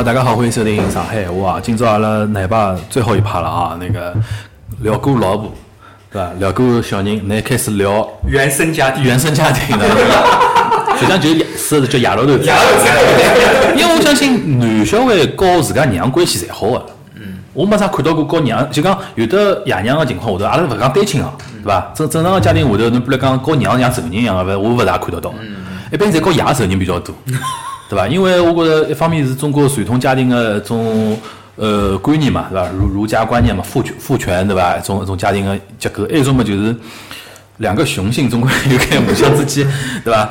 好，大家好，欢迎收听上海话啊！今朝阿拉奶爸最后一趴了啊，那个聊过老婆，对吧？聊过小人，那开始聊原生家庭，原生家庭的，实际上就是是叫亚老头。亚头头因为我相信男小孩和自家娘关系侪好个。嗯。我没啥看到过和娘，就讲有的爷娘个情况下头，阿拉勿讲单亲哦，对伐？正正常个家庭下头，侬比如讲和娘像仇人一样个，勿我勿大看得到。嗯。一般侪和爷仇人比较多。对伐？因为我觉着一方面是中国传统家庭的一种呃观念嘛，对伐？儒儒家观念嘛，父权父权对伐？一种一种家庭的结构，还有一种嘛就是两个雄性总归有开互相之间，对伐？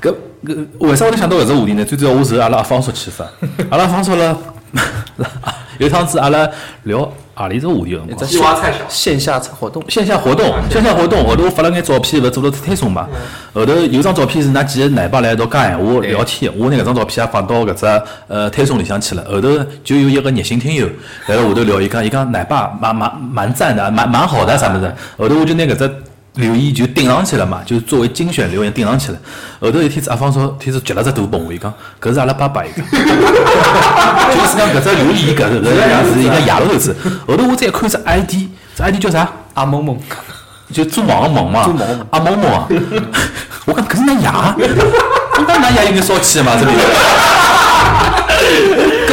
搿搿为啥我能想到搿只话题呢？最主要我是阿拉阿方叔启发，阿拉阿方叔了，有趟子阿拉聊。何里只话题？线下活动，线下活动，线下活动。后头我发了眼照片，勿做了推送嘛。后头有张照片是㑚几个奶爸来一道讲闲话聊天，我拿搿张照片也放到搿只呃推送里向去了。后头就有一个热心听友来了下头聊，伊讲伊讲奶爸蛮蛮蛮赞的，蛮蛮好的啥物事。后头我就拿搿只。留言就顶上去了嘛，就是作为精选留言顶上去了。后头一天子阿芳说，天子截了只大本，我伊讲，搿是阿拉爸爸一个，就是讲搿只留言搿是搿是一个亚头子。后头我再看只 ID，这 ID 叫啥？阿萌萌，就做梦个梦嘛。做梦。阿萌萌啊，我讲搿是㑚爷，我讲㑚爷应该烧气嘛，这边。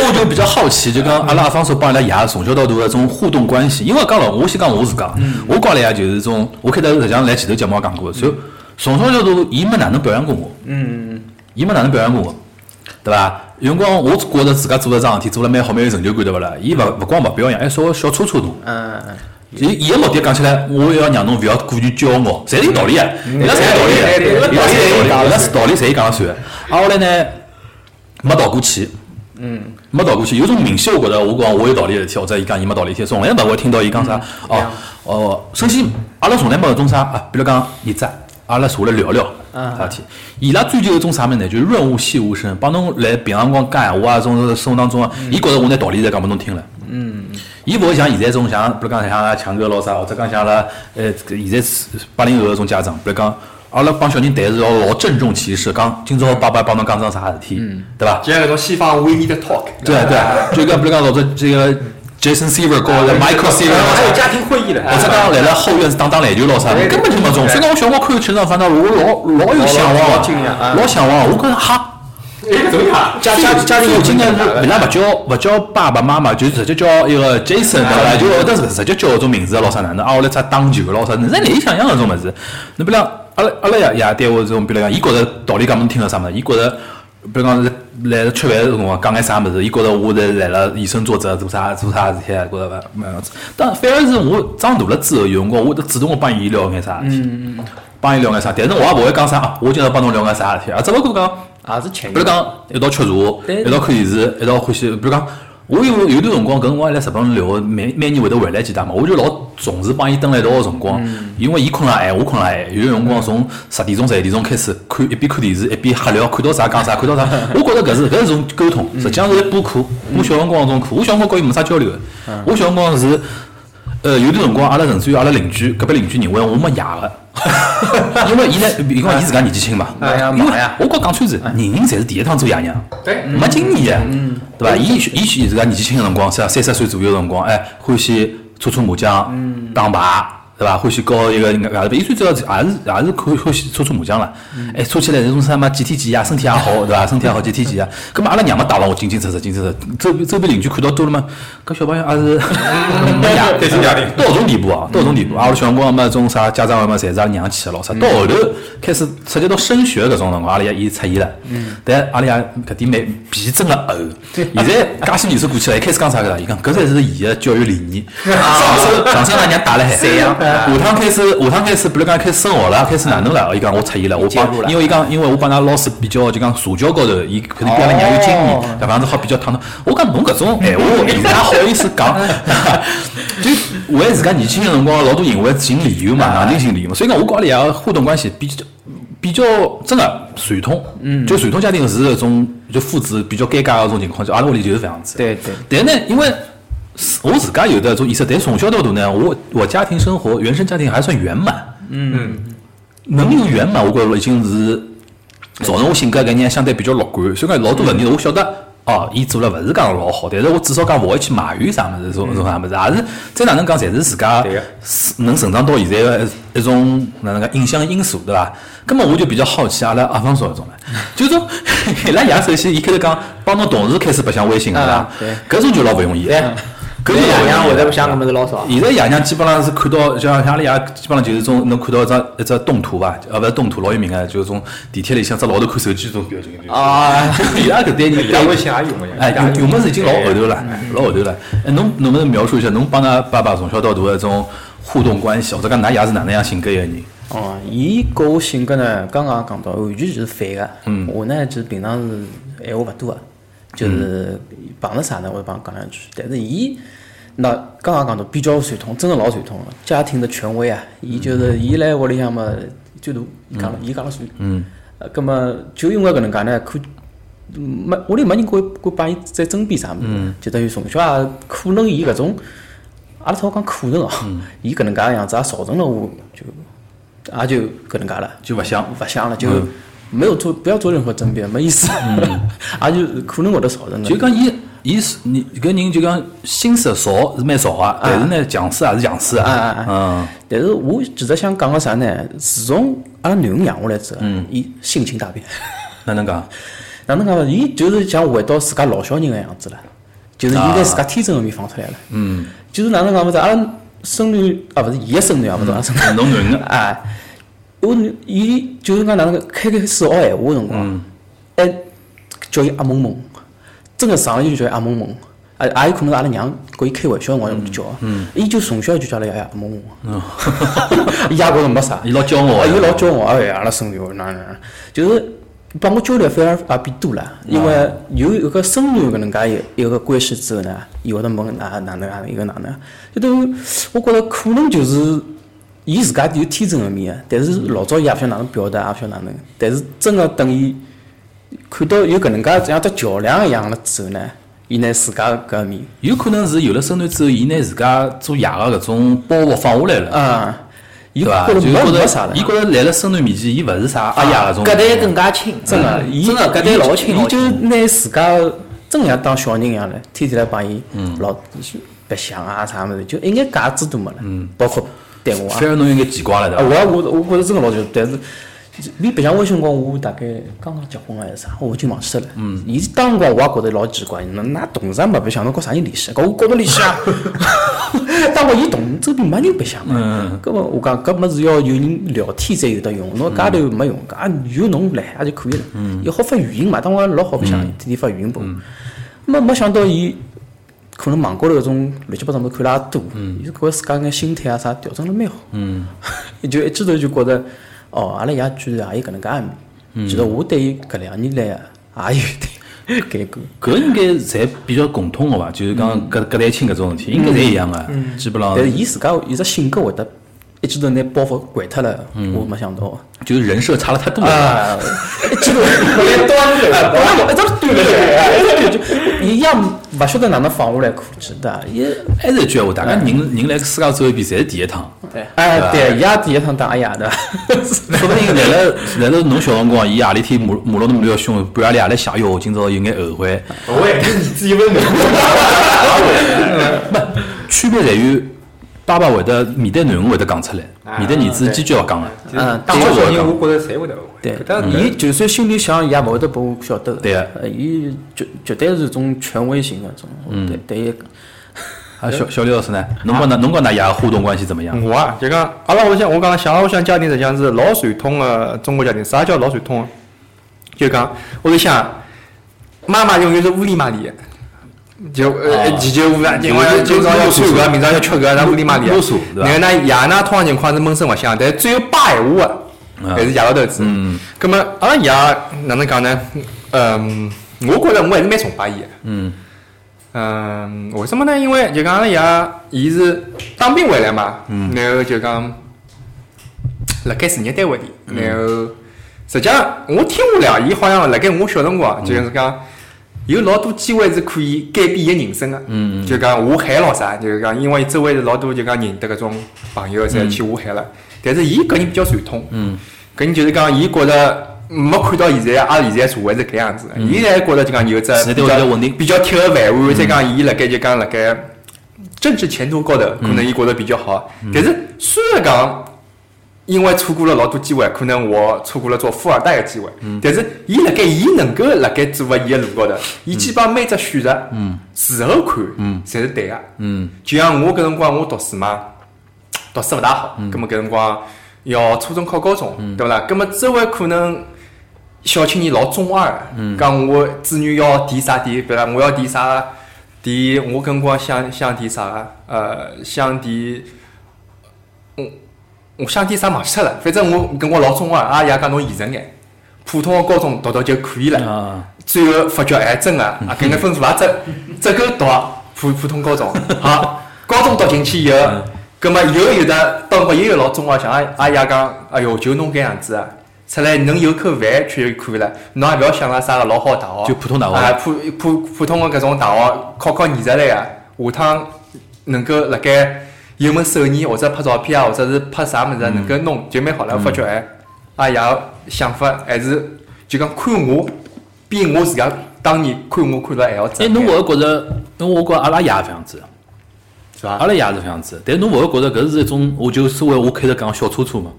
搿我就比较好奇，就讲阿拉阿方叔帮阿拉爷从小到大的种互动关系，因为讲了，我先讲我自家，我讲了呀，就是种，我开头实际上来前头节目也讲过，就从小到大，伊没哪能表扬过我，嗯，伊没哪能表扬过我，对伐？有辰光我觉着自家做了桩事体，做了蛮好，蛮有成就感，对勿啦？伊勿勿光勿表扬，还稍微小戳戳侬，嗯嗯。伊伊个目的讲起来，我要让侬勿要过于骄傲，侪是有道理个，伊拉侪有道理个，伊拉侪有道理，伊拉是道理侪讲了算。啊，后来呢，没倒过去。嗯，没倒过去，有种明显我觉得我讲我有道理的事体，或者伊讲伊没道理事体，从来勿会听到伊讲啥。哦哦，首先阿拉从来没搿种啥啊，比如讲儿子，阿拉坐来聊聊啥事体。伊拉追求一种啥物事呢？就是润物细无声，帮侬来平常光讲闲话啊，种生活当中，伊觉着我拿道理侪讲拨侬听了。嗯，伊勿会像现在种像，比如讲像强哥咾啥，或者讲像阿拉呃现在八零后搿种家长，比如讲。阿拉帮小人谈是要老郑重其事，讲今朝爸爸帮侬讲桩啥事体，对伐？就像搿种西方 we need talk，对对，就讲比如讲老早这个 Jason Silver 和 Michael Silver，还有家庭会议了，或者讲来了后院是打打篮球咯啥，根本就没种。所以讲我小辰光看全场，反正我老老有向往，老向往。我觉着哈。家家家庭，我今年是为啥勿叫勿叫爸爸妈妈，就直接叫一个 Jason 对伐？就或者是直接叫搿种名字老啥哪能？啊，我来只打球老啥？你难以想象搿种物事。你比如阿拉阿拉爷爷对我这种，比如讲，伊觉着道理讲侬听了啥物事？伊觉着，比如讲是来吃饭辰光讲眼啥物事？伊觉着我在来了以身作则，做啥做啥事体？觉着勿蛮样子。但反而是我长大了之后，有辰光我得主动我帮伊聊眼啥事体，帮伊聊眼啥？但是我也勿会讲啥，我今朝帮侬聊眼啥事体？啊，只勿过讲。也是情，比如讲一道吃茶，一道看电视，一道欢喜。比如讲，我有有段辰光，搿辰光来日本聊，每每年会得回来几趟嘛，我就老重视帮伊蹲辣一道个辰光，因为伊困了晚，我困了晚。有段辰光从十点钟、十一点钟开始看，一边看电视一边瞎聊，看到啥讲啥，看到啥。我觉着搿是搿是种沟通，实际上是补课，补小辰光种课。我小辰光跟伊没啥交流个，我小辰光是。呃，有段辰光，阿拉甚至于阿拉邻居隔壁邻居认为我没爷个，因为伊呢，伊讲伊自家年纪轻嘛，因为我讲讲穿是，人人侪是第一趟做爷娘，对。没经验。个，对伐？伊伊自家年纪轻个辰光，是三十岁左右辰光，哎，欢喜搓搓麻将，打牌。对伐？欢喜搞一个外头，伊最主要是也是也是欢欢喜搓搓麻将了。哎，搓起来那种什么几天几夜，身体也好，对伐？身体也好几天几夜。咁嘛，阿拉娘嘛打了我清清楚楚，清清楚楚。周周边邻居看到多了嘛，搿小朋友也是没呀，单亲家庭到搿种地步啊，到搿种地步。阿拉小辰光嘛，种啥家长嘛，侪是阿拉娘去个咾啥。到后头开始涉及到升学搿种辰光，阿拉爷伊出现了。嗯。但阿拉爷搿点蛮皮真个厚。现在介些年数过去了，一开始讲啥个？伊讲搿才是伊个教育理念。上手上手，阿娘打了海。下趟开始，下趟开始，比如讲开始升学了，开始哪能了？伊讲我出现了，我帮，因为伊讲，因为我帮㑚老师比较，就讲社交高头，伊肯定比阿拉娘有经验，搿样子好比较躺躺。我讲侬搿种闲话，现在好意思讲，就为自家年轻个辰光，老多行为寻理由嘛，硬劲寻理由嘛。所以讲，我跟阿拉爷互动关系比较比较真个传统，嗯，就传统家庭是一种就父子比较尴尬个种情况，就阿拉屋里就是搿样子。对对。但呢，因为。我自家有的种意识，但从小到大呢，我我家庭生活原生家庭还算圆满。嗯，能有圆满，我觉着已经是造成我性格概念相对比较乐观。所以讲老多问题，我晓得哦，伊做了勿是讲老好，但是我至少讲勿会去埋怨啥物事，种种啥物事，也是再哪能讲，侪是自家能成长到现在个一一种哪能讲影响因素，对伐？葛么我就比较好奇阿拉阿方说搿种唻，就种 伊拉爷首先伊开始讲帮侬同事开始白相微信个对伐？搿种就老勿容易。对，搿搿爷娘会得不想搿么子老少。现在爷娘基本上是看到，像像阿拉爷基本上就是种侬看到一张一只动图伐，呃，勿是动图，老有名个，就是种地铁里向只老头看手机这种表情。就是啊，伊拉搿代人，伊微信也用个呀。哎，用用么是已经老后头了，老后头了。哎，侬能不能描述一下侬帮㑚爸爸从小到大个一种互动关系，或者讲㑚爷是哪能样性格一个人？哦，伊跟我性格呢，刚刚讲到完全就是反个。嗯我呢，就是平常是闲话勿多个，就是碰着啥呢，我就帮伊讲两句。但是伊，那刚刚讲到比较传统，真的老传统了，家庭的权威啊。伊就是伊来屋里向嘛，最大伊讲了，伊讲了算。嗯。呃，葛么就因为搿能介呢，可没屋里没人会会帮伊再争辩啥物事，就等于从小啊可能伊搿种，阿拉好讲可能哦，伊搿能介个样子也造成了我就也就搿能介了，就勿想勿想了，就没有做不要做任何争辩，没意思，也 就可能会得造成的。就讲伊，伊是你搿人就讲心思少是蛮少个，但是呢强势也是强势啊啊啊。嗯，但是我其实想讲个啥呢？自从阿拉囡恩养下来之后，伊性情大变。哪能讲？哪能讲呢？伊就是像回到自家老小人个样子了，就是伊拿自家天真个面放出来了。嗯，就是哪能讲法子？阿拉孙女啊，勿是伊个孙女啊，勿是阿拉孙女。侬囡恩哎，我女伊就是讲哪能个开开始学闲话个辰光，还叫伊阿蒙蒙，真个上来就叫伊阿蒙蒙。啊，也有可能是阿拉娘跟伊开玩笑辰光用叫，伊就从小就叫拉爷爷阿蒙蒙，伊也觉着没啥，伊老骄傲伊老骄傲，哎呀，阿拉孙女哪能，就是帮我交流反而也变多了，因为有一个孙女搿能介一一个关系之后呢，伊会得问哪哪能啊，一个哪能，就等于我觉着可能就是伊自家有天真个面个，但是老早伊也勿晓得哪能表达，也勿晓得哪能，但是真个等伊看到有搿能介像只桥梁一样了之后呢，伊拿自家搿面有可能是有了孙女之后，伊拿自家做爷个搿种包袱放下来了，啊，伊对伐？觉着就觉没没啥了，伊觉着来了孙女面前，伊勿是啥阿爷搿种。搿代更加亲，真个，伊真个搿代老亲伊就。拿自家真像当小人一样了，天天来帮伊老白相啊啥物事，就一眼架子都没了，包括对我啊反。而侬有眼奇怪了，啊，对伐？我也我我觉着真个老久，但是你白相微信辰光，我大概刚刚结婚还是啥，我已经忘记脱了。嗯，伊当辰光我也觉着老奇怪，侬㑚同事也没白相，侬搞啥人联系？搞我跟侬联系啊。当辰光伊同周边没人白相嘛。嗯。搿么我讲搿么是要有人聊天才有得用，侬家头没用，搿也有侬来也就可以了。嗯。又好发语音嘛，当辰光老好白相，天天发语音拨我。没没想到伊。可能网高头搿种乱七八糟物事看了也多，伊是觉着自家眼心态啊啥调整了蛮好。嗯，就一记头就觉着，哦，阿拉爷居然也有搿能介一面。其实我对伊搿两年来啊，也有点 改观。搿应该侪比较共通个伐？就是讲搿搿代亲搿种事体，应该侪一样个，基本上但是伊自家伊只性格会得一记头拿包袱掼脱了，我没想到。就是人设差了太多了。啊，一记头来端了，端了，一直端了，伊也勿晓得哪能放下来可记的，伊还是一句闲话，大家人人来世界走一遍，侪是第一趟。哎对，伊也第一趟当阿爷的，说不定来了来了侬小辰光，伊夜里天骂骂了侬比较凶，半夜里也来想，哟，今朝有眼后悔。喂，你自己问的。区别在于，爸爸会得面对囡恩会得讲出来，面对儿子坚决要讲个。嗯，当小人，我觉着侪会得后悔。对搿搭，伊就算心里想，伊也勿会得拨我晓得的。对个呃伊绝绝对是种权威型的种，对对伊啊，小小李老师呢？侬跟㑚侬跟㑚爷互动关系怎么样？我啊，就讲阿拉屋里向，我讲像阿拉屋里向家庭实际上是老传统个中国家庭。啥叫老传统个？就讲屋里向妈妈永远是屋里妈里的。就呃，哦祈求屋啊，今朝要今朝要穿搿，明朝要吃搿，那屋里妈里的。啰嗦对伐然后呢，爷呢，通常情况是闷声勿响，但是只有摆闲话个，还是爷老头子。嗯。葛么阿拉爷哪能讲呢？嗯，我觉着我还是蛮崇拜伊个。嗯嗯，为什么呢？因为就讲阿拉爷，伊是当兵回来嘛，然后就讲辣盖事业单位里，然后实际上我听下来啊，伊好像辣盖我小辰光，就是讲有老多机会是可以改变伊个人生个。嗯就讲下海咯啥，就是讲因为周围是老多就讲认得搿种朋友侪去下海了，但是伊搿人比较传统，嗯。搿人就是讲伊觉着没看到现在阿拉现在社会是搿样子的，伊还觉得就讲有只现在比较比较铁个饭碗，再讲伊辣盖就讲辣盖政治前途高头，可能伊觉得比较好。但是虽然讲。因为错过了老多机会，可能我错过了做富二代的机会。但是，伊辣盖伊能够辣盖做个伊个路高头，伊基本上每只选择，事后看，侪是对个。就像我搿辰光我读书嘛，读书勿大好，葛末搿辰光要初中考高中，对勿啦？葛末周围可能小青年老中二的，讲我子女要填啥填，比如讲我要填啥填，我搿辰光想想填啥个？呃，想填。我想填啥忘记脱了，反正我搿辰光老中二，阿爷讲侬现实眼，普通个高中读读就可以了。啊，最后发觉哎，真个啊，搿眼分数也只只够读普普通高中。好，高中读进去以后，葛末又有的当辰光又有老中二，像阿阿爷讲，哎哟，就侬搿样子啊，出来能有口饭吃就可以了，侬也勿要想了啥个老好大学，就普通大学啊，普普普通个搿种大学，考考艺术类个，下趟能够辣盖。有门手艺或者拍照片啊，或者是拍啥物事能够弄就蛮好了。我发觉哎，阿爷想法还是就讲看我，比我自家当年看我看了还要哎，侬勿会觉着，因为我觉阿拉爷搿样子，是伐？阿拉爷是搿样子，但侬勿会觉着搿是一种，我就所谓我开头讲小车车嘛，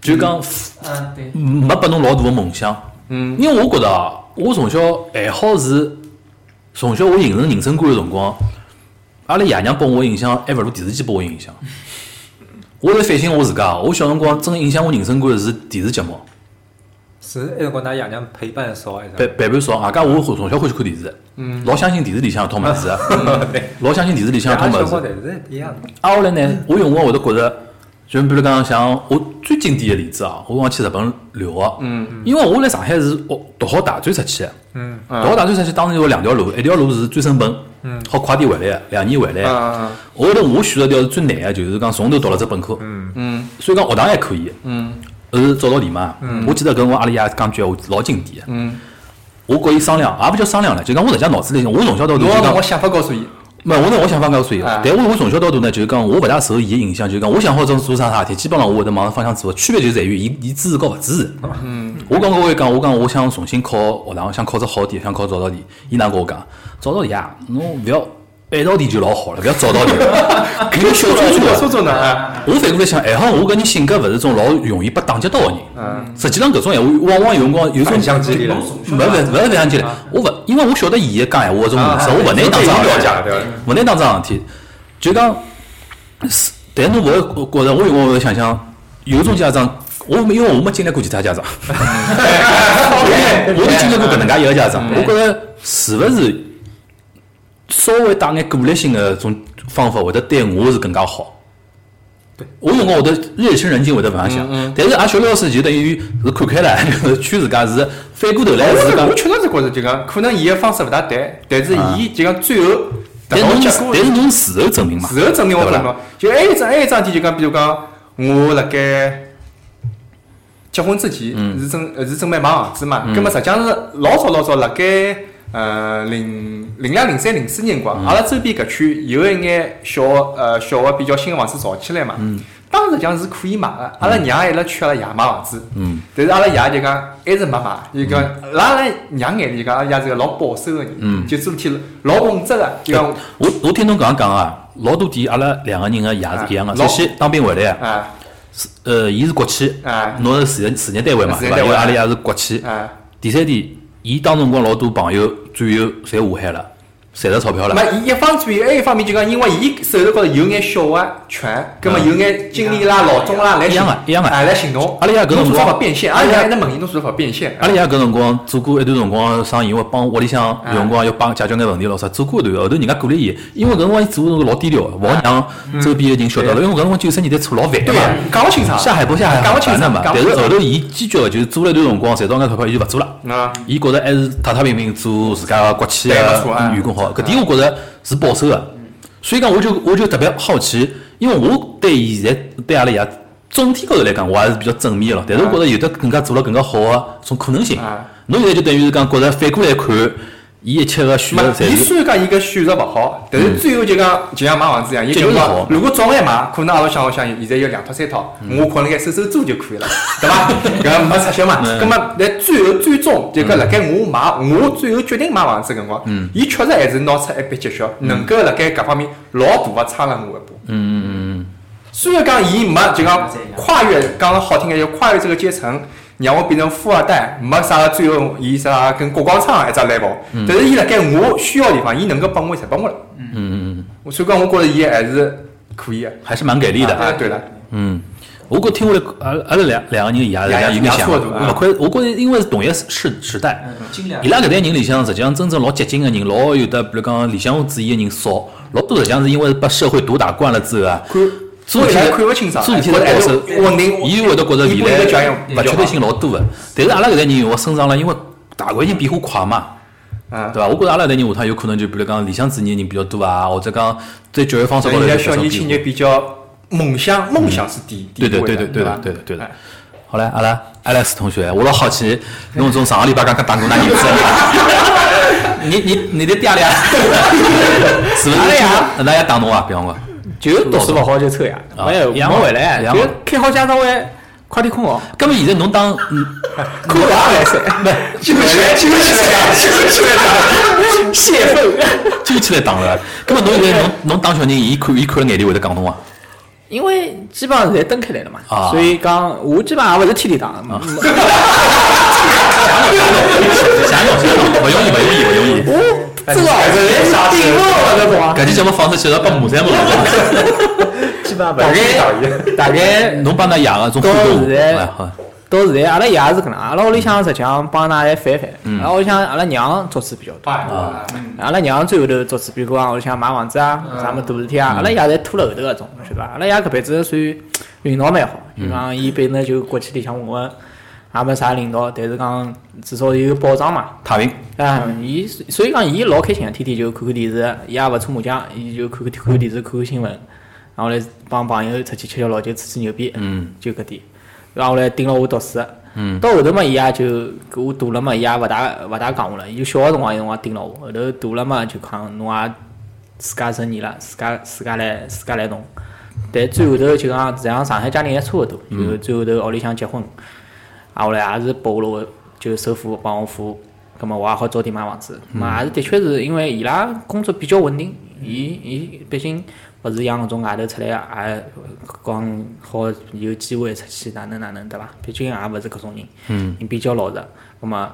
就讲嗯，对，没拨侬老大个梦想。嗯，因为我觉得啊，我从小爱好是从小我形成人生观个辰光。阿拉爷娘拨我影响，还勿如电视机拨我影响。我在反省我自家，我小辰光真影响我人生观的是电视节目，是那辰光㑚爷娘陪伴少还是啥？陪陪伴少。外加我从小欢喜看电视，老相信电视里向一套物事，老相信电视里向一套物事。小光侪是一样的。啊，后来呢，我有辰光会得觉着，就比如讲像我最经典的例子啊，我往去日本留学，嗯，因为我来上海是学读好大专出去读好大专出去当时有两条路，一条路是专升本，嗯，好快点回来的，两年回来后头我选择条是最难的，就是讲从头读了只本科，嗯嗯。所以讲学堂还可以，嗯后头早稻田嘛，我记得跟我阿拉爷讲句闲话老经典的，嗯，我跟伊商量，也勿叫商量了，就讲我实际上脑子里，我从小到大就讲我。想法告诉伊，没，我拿我想法告诉伊但我我从小到大呢，就是讲我勿大受伊个影响，就是讲我想好做做啥啥事体，基本上我会得往方向做。区别就在于伊伊支持和勿支持。嗯，我刚刚我会讲，我讲我想重新考学堂，想考只好点，想考早稻田。伊哪跟我讲，早稻田啊，侬勿要晚稻田就老好了，不要早稻田，肯定小车车说的。说呢啊，我反过来想，还好我搿人性格勿是种老容易被打击到个人。嗯，实际上搿种闲话，往往有辰光有种反向激励了勿勿勿是反向激励，我勿因为我晓得伊个讲闲话搿种模式，我勿拿伊当桩事体。对伐？勿拿当桩事体，就讲是，但侬勿会觉着，我有辰光会想想，有种家长，我没因为我没经历过其他家长，我就经历过搿能介一个家长，我觉着是勿是稍微带眼鼓励性的种方法，会得对我是更加好。我有辰光会得夜深人静，会得搿样想，但是阿小刘老师就等于是看开了，就是劝自家是反过头来是讲我，确实是觉着就讲，可能伊个方式勿大对，但是伊就讲最后得但是侬结果但是侬事后证明嘛，事后证明我对不啦？看到，就还有一桩还有一桩事体，就讲比如讲，我辣盖结婚之前是准呃是准备买房子嘛，葛末实际上是老早老早辣盖呃零零两零三零四年辰光，阿拉周边搿区有一眼小呃小个比较新个房子造起来嘛。嗯。当时实际上是可以买个，阿拉娘还辣劝阿拉爷买房子，嗯。但是阿拉爷就讲还是没买，就讲辣阿拉娘眼里就讲阿拉爷是个老保守个人，嗯。就做事体老稳扎个，就讲我我听侬搿样讲啊，老多点阿拉两个人个爷是一样个。啊首先当兵回来啊，啊。呃，伊是国企啊，侬是事业事业单位嘛，对伐？因为阿拉爷是国企。啊。第三点，伊当辰光老多朋友最后侪下海了，赚着钞票了。那伊一方面，还有一方面就讲，因为伊手头高头有眼小个权，葛末有眼经理啦、老总啦来一样行的一样的哎来行动。阿拉爷搿辰光法变现，阿拉爷还能问伊侬做法变现。阿拉爷搿辰光做过一段辰光生意，因为帮屋里向有辰光要帮解决眼问题咯啥，做过一段。后头人家鼓励伊，因为搿辰光伊做辰光老低调，勿好让周边个人晓得了。因为搿辰光九十年代初老烦嘛，讲勿清爽，下海不下海讲勿清爽嘛。但是后头伊坚决个就是做了一段辰光，赚到眼钞票，伊就勿做了。啊，伊觉着还是踏踏平平做自家个国企对没错啊个员工好，搿点我觉着是保守个。所以讲，我就我就特别好奇，因为我对现在对阿拉爷总体高头来讲，我还是比较正面个咯。但是我觉着有的更加做了更加好个种可能性啊。侬现在就等于是讲觉着反过来看，伊一切个选择，伊虽然讲伊搿选择勿好，但是最后就讲就像买房子一样，伊就是好。讲，如果早眼买，可能阿拉想想现在有两套三套，我可能该收收租就可以了，对伐？搿没出息嘛。葛末在最后最终就讲辣盖我买，我最后决定买房子搿辰光，伊确实还是拿出一笔积蓄，能够辣盖搿方面老大个差了我一步。嗯嗯嗯虽然讲伊没就讲跨越，讲得好听点就跨越这个阶层，让我变成富二代，没啥个最后伊啥跟郭广昌一只 level，、但是伊辣盖我需要的地方，伊能够帮我侪帮我了。嗯嗯嗯，所以讲，我觉着伊还是可以的。还是蛮给力的。啊，对了，嗯，我觉听下来，阿拉阿拉两两个人也两也有个想法，两错的勿亏。我觉着因为是同一个时时代，伊拉搿代人里向实际上真正老激进个人，老有的，比如讲理想主义个人少，老多实际上是因为被社会毒打惯了之后啊，做事体未来看勿清爽做事体的保守稳定，伊会得觉着未来勿确定性老多个。但是阿拉搿代人我生长了，因为大环境变化快嘛。啊对伐？我觉着阿拉搿代人下趟有可能就比如讲理想主义的人比较多啊，或者讲对教育方式高头有小年轻人比较梦想，梦想是第第一位的，对对对对的？对的对的哎。好嘞，阿拉 Alex 同学，我老好奇，侬从上个礼拜刚刚打工那儿子，你你你的爹俩 是不是？阿拉爷那也打侬啊？比方讲，就读书勿好就抽呀，啊没有一样嘛没回来，就开好家长会快点困哦，根本现在侬当嗯扣也来塞，揪起来，揪起来，揪起来！泄愤。揪起来打了，根本侬现在侬侬当小人，伊看伊看了眼里会得讲侬啊？因为基本上侪登开来了嘛，啊所以讲我基本上也勿是天天打，嗯想想想，勿容易勿容易勿容易。我这个还是顶了这种啊。搿期节目放出去要把马三问了。基本上大概 大概侬帮㑚爷个种互到动，现在哎好，到现在，阿拉爷是搿能，阿拉屋里向实际上帮㑚来翻翻。阿拉屋里向阿拉娘做事比较多，啊，阿拉娘最后头做事，比如讲屋里向买房子啊，啥么大事体啊，阿拉爷侪拖了后头搿种，晓得伐？阿拉爷搿辈子算运道蛮好，就讲伊本来就国企里向混混，也没啥领导，但是讲至少有保障嘛。太平，啊，伊所以讲伊老开心个，天天就看看电视，伊也勿搓麻将，伊就看看看看电视，看看新闻，然后来帮朋友出去吃吃老酒，吹吹牛逼，嗯，就搿点。然后来盯牢我读书，嗯，到后头嘛，伊也就搿我大了嘛，伊也勿大勿大讲我了。伊就小个辰光有辰光盯牢我，后头大了嘛就讲侬也自家成年了，自家自家来自家来弄。但最后头就讲，实际上上海家庭还差勿多，就最后头屋里向结婚，啊，后来也是拨我了，就首付帮我付，葛末我也好早点买房子。嘛也是的确是因为伊拉工作比较稳定，伊伊毕竟勿是像搿种外头出来也讲好有机会出去哪能哪能对伐？毕竟也勿是搿种人，嗯，比较老实。葛末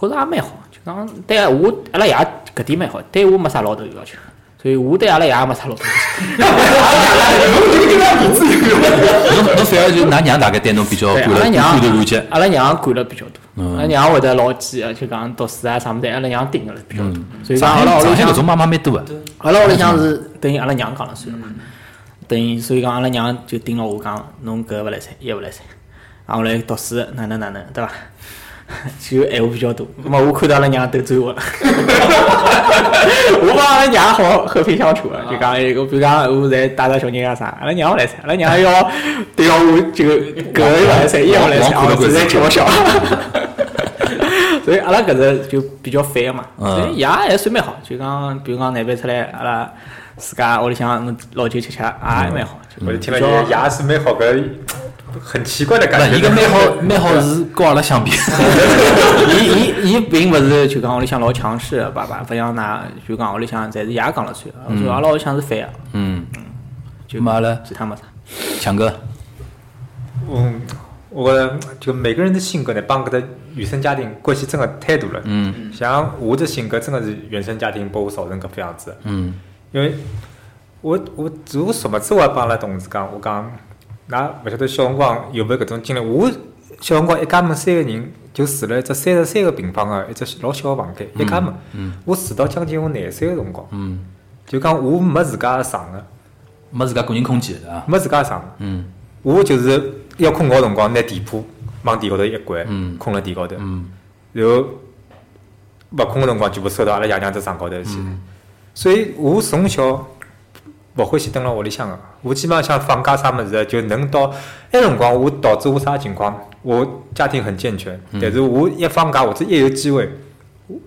觉着也蛮好，就讲对我阿拉爷搿点蛮好，对我没啥老大要求，所以我对阿拉爷也没啥老大要求。侬侬反而就㑚娘大概对侬比较 对，感了阿拉娘感头感激，阿拉娘管了比较多，嗯。阿拉娘会得老记个，就讲读书啊啥物事，阿拉娘盯个比较多。所以讲阿拉屋里向搿种妈妈蛮多个，阿拉屋里向是等于阿拉娘讲了算了嘛，等于所以讲阿拉娘就盯牢我讲，侬搿个勿来三，伊个勿来三，然后来读书哪能哪能，对伐？就闲话比较多，那么我看到阿拉娘都追我了，我帮阿拉娘好和平相处啊，就讲一个，比如讲我在带着小人啊啥，阿拉娘勿来三，阿拉娘要对要我就搿个勿来三，伊也勿来三，王王哦，实在吃勿消。所以阿拉搿只就比较反个嘛，嗯。所以爷还算蛮好，就讲比如讲难办出来，阿拉自家屋里向弄老酒吃吃，也蛮好。就我就听了比较你牙是蛮好个，很奇怪的不，感觉。伊个蛮好蛮好是跟阿拉相比，伊伊伊并勿是就讲屋里向老强势的爸爸，勿像㑚就讲屋里向侪是爷讲了算，所以阿拉屋里向是反个，嗯，就没了其他没啥。强哥，嗯，我觉得就每个人的性格呢，帮搿个原生家庭关系真的太大了。嗯。像我的性格真的是原生家庭把我造成搿副样子。的。嗯。因为我我我什么子我也帮阿拉同事讲，我讲，㑚勿晓得小辰光有没有搿种经历？我小辰光一家门三个人就住了一只三十三个平方个一只老小个房间，一家门。嗯我住到将近我廿岁个辰光，嗯，就讲我没自家个床个，没自家个人空间对伐？没自家床。嗯我就是要困觉个辰光，拿地铺往地高头一关，嗯困辣地高头，嗯然后勿困个辰光全部收到阿拉爷娘只床高头去。嗯所以我从小勿欢喜蹲辣屋里向个，我基本上像放假啥物事就能到。埃辰光我导致我啥情况？我家庭很健全，嗯但是我一放假或者一有机会，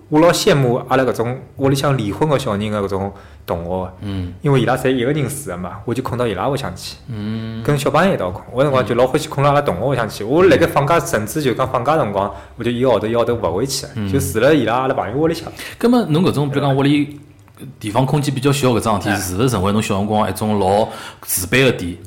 我老羡慕阿拉搿种屋里向离婚个小人个搿种同学个，嗯因为伊拉侪一个人住个嘛，我就困到伊拉屋里向去，跟小朋友一道困。我辰光就老欢喜困到阿拉同学屋里向去。我辣盖放假，甚至就讲放假辰光，我就一个号头一个号头勿回去，就住辣伊拉阿拉朋友屋里向。葛么侬搿种比如讲屋里地方空间比较小搿桩事体，是勿是成为侬小辰光一种老自卑个点？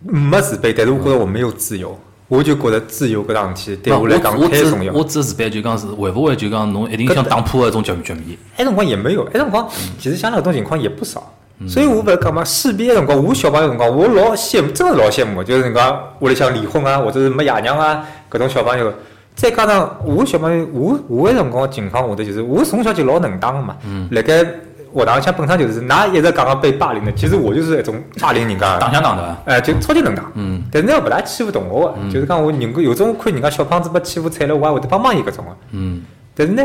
没自卑，但是我觉着我没有自由，我就觉着自由搿桩事体对不我来讲太重要。我只是自卑，就讲是会勿会就讲侬一定想打破搿种局局面？埃辰光也没有，埃辰光其实像那种情况也不少。所以我勿是讲嘛，势必埃辰光，我小朋友辰光，我老羡慕，真的老羡慕，就是人家屋里向离婚啊，或者是没爷娘啊，搿种小朋友。再加上我小朋友，我我埃辰光情况下头就是，我从小就老能打个嘛。辣盖学堂里向本身就是，㑚一直讲个被霸凌的，其实我就是一种霸凌人家的。打相打的，哎，就超级能打。嗯。但是呢，勿大欺负同学个，就是讲我人家有种看人家小胖子被欺负惨了，我还会得帮帮伊搿种个。嗯但是呢，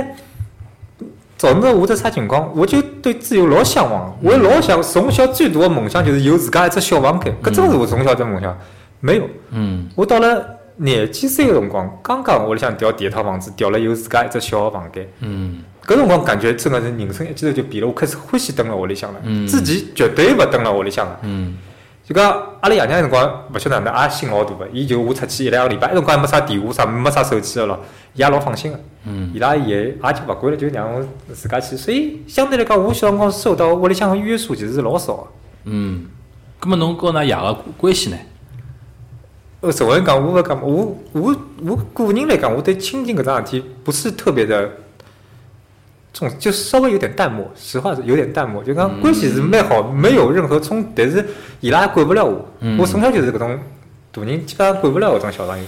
造成我只啥情况，我就对自由老向往。我老想从小最大的梦想就是有自家一只小房间，搿真是我从小的梦想。没有，嗯我到了廿几岁个辰光，刚刚屋里向调第一套房子，调了有自家一只小个房间。嗯搿辰光感觉真个是人生一记头就变了，我开始欢喜蹲辣屋里向了。嗯之前绝对勿蹲辣屋里向个。嗯就讲阿拉爷娘那辰光勿晓得哪能，也心老大个。伊就我出去一两个礼拜，埃辰光也没啥电话啥，没啥手机个咯，伊也老放心个。嗯伊拉也也就勿管了，就让我自家去。所以相对来讲，我小辰光受到屋里向个约束其实是老少个。嗯。葛么侬跟㑚爷个关系呢？呃，实话讲，我勿讲，我我我个人来讲，我对亲情搿桩事体不是特别的重，就稍微有点淡漠。实话是有点淡漠，就讲关系是蛮好，没有任何冲突，但是伊拉也管不了我。我从小就是搿种大人，基本上管不了搿种小朋友，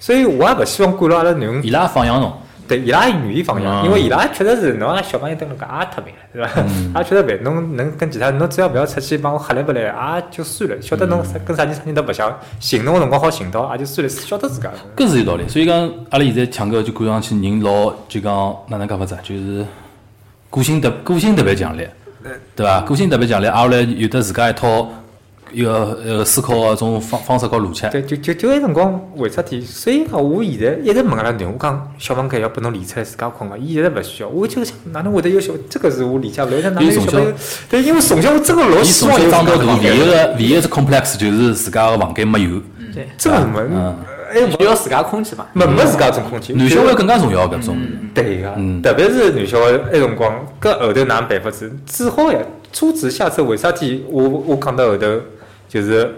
所以我也勿希望管了阿拉囡恩伊拉放养侬，对，伊拉愿意放养，嗯因为伊拉确实是侬拉小朋友蹲辣搿也忒烦了，对伐？也确实烦，侬能跟其他，侬只要勿要出去帮我瞎来不来，也就算了。晓得侬啥跟啥人啥人都白相，寻侬个辰光好寻到，也就算了，晓得自家。搿是有道理。所以讲，阿拉现在强调就看上去人老就讲哪能讲法子啊，就是个性特个性特别强烈，对伐？个性特别强烈，挨下来有的自家一套一个呃思考个种方方式和逻辑。对，就就就埃辰光为啥体？所以讲，我现在一直问阿拉囡，我讲小房间要拨侬理出来自家困个，伊现在勿需要。我就想哪能会得有小，这个是我理解勿了，哪能有小朋友？对，因为从小我真个老希望有小长到大，唯一个唯一一只 complex 就是自家个房间没有。对，真个没，嗯哎，需要自家空间嘛。没没自家种空间。男小孩更加重要搿种。对个、嗯特别是男小孩埃辰光，搿后头哪能办法子？只好呀，车子下车为啥体？我我讲到后头，就是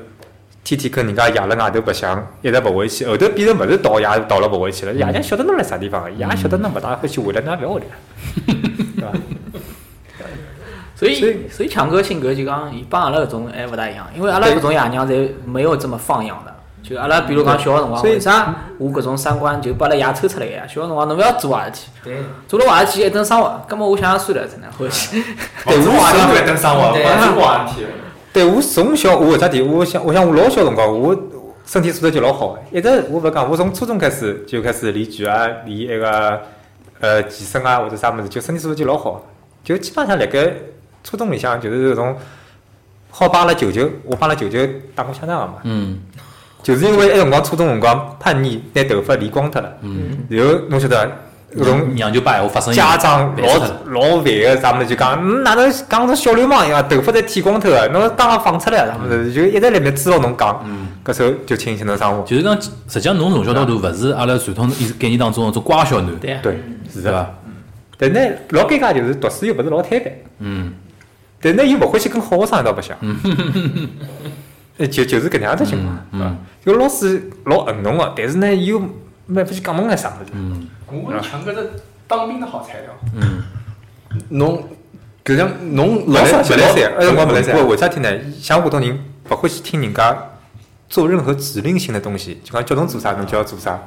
天天跟人家爷辣外头白相，一直勿回去，后头变成勿是倒爷倒了勿回去了。爷娘晓得侬辣啥地方个，爷晓得侬勿大欢喜回来，侬也勿要回来了，对伐？所以所以，所以强哥性格就讲，伊帮阿拉搿种还勿大一样，因为阿拉搿种爷娘侪没有这么放养的。就阿拉比如讲小个辰光，所以为啥我搿种三观就把阿拉爷抽出来个呀？小个辰光侬勿要做坏事体，对，做了坏事体一顿生活，葛末我想想算了，真的回去。对我从来登生活，对勿是话题。对我从小我为啥体？我想我想我老小辰光，我身体素质就老好，一直我勿讲，我从初中开始就开始练拳啊，练那个呃健身啊或者啥物事，就身体素质就老好，就基本上辣盖初中里向就是搿种好帮阿拉舅舅，我帮阿拉舅舅打过相打个嘛，嗯就是因为埃辰光初中辰光叛逆，拿头发理光脱了，嗯，然后侬晓得搿种娘舅爸闲话发生。家长老老烦个，啥物事就讲，嗯，哪能讲成小流氓一样，头发侪剃光头个，侬刚刚放出来啥物事，就一直辣面指牢侬讲，搿时候就请请侬生活。就是讲，实际上侬从小到大勿是阿拉传统意概念当中的种乖小囡，对是的。对伐？但呢，老尴尬就是读书又勿是老摊板，嗯但呢又勿欢喜跟好学生一道白相。嗯 就就是搿能样子情况，嗯是伐？就老师老恨侬个，但是呢又没法去讲侬眼啥物事。嗯我跟强哥是当兵的好材料。嗯，侬搿像侬勿来勿来三，埃辰光勿来三三。为啥体呢？像我种人勿欢喜听人家做任何指令性的东西，就讲叫侬做啥侬就要做啥。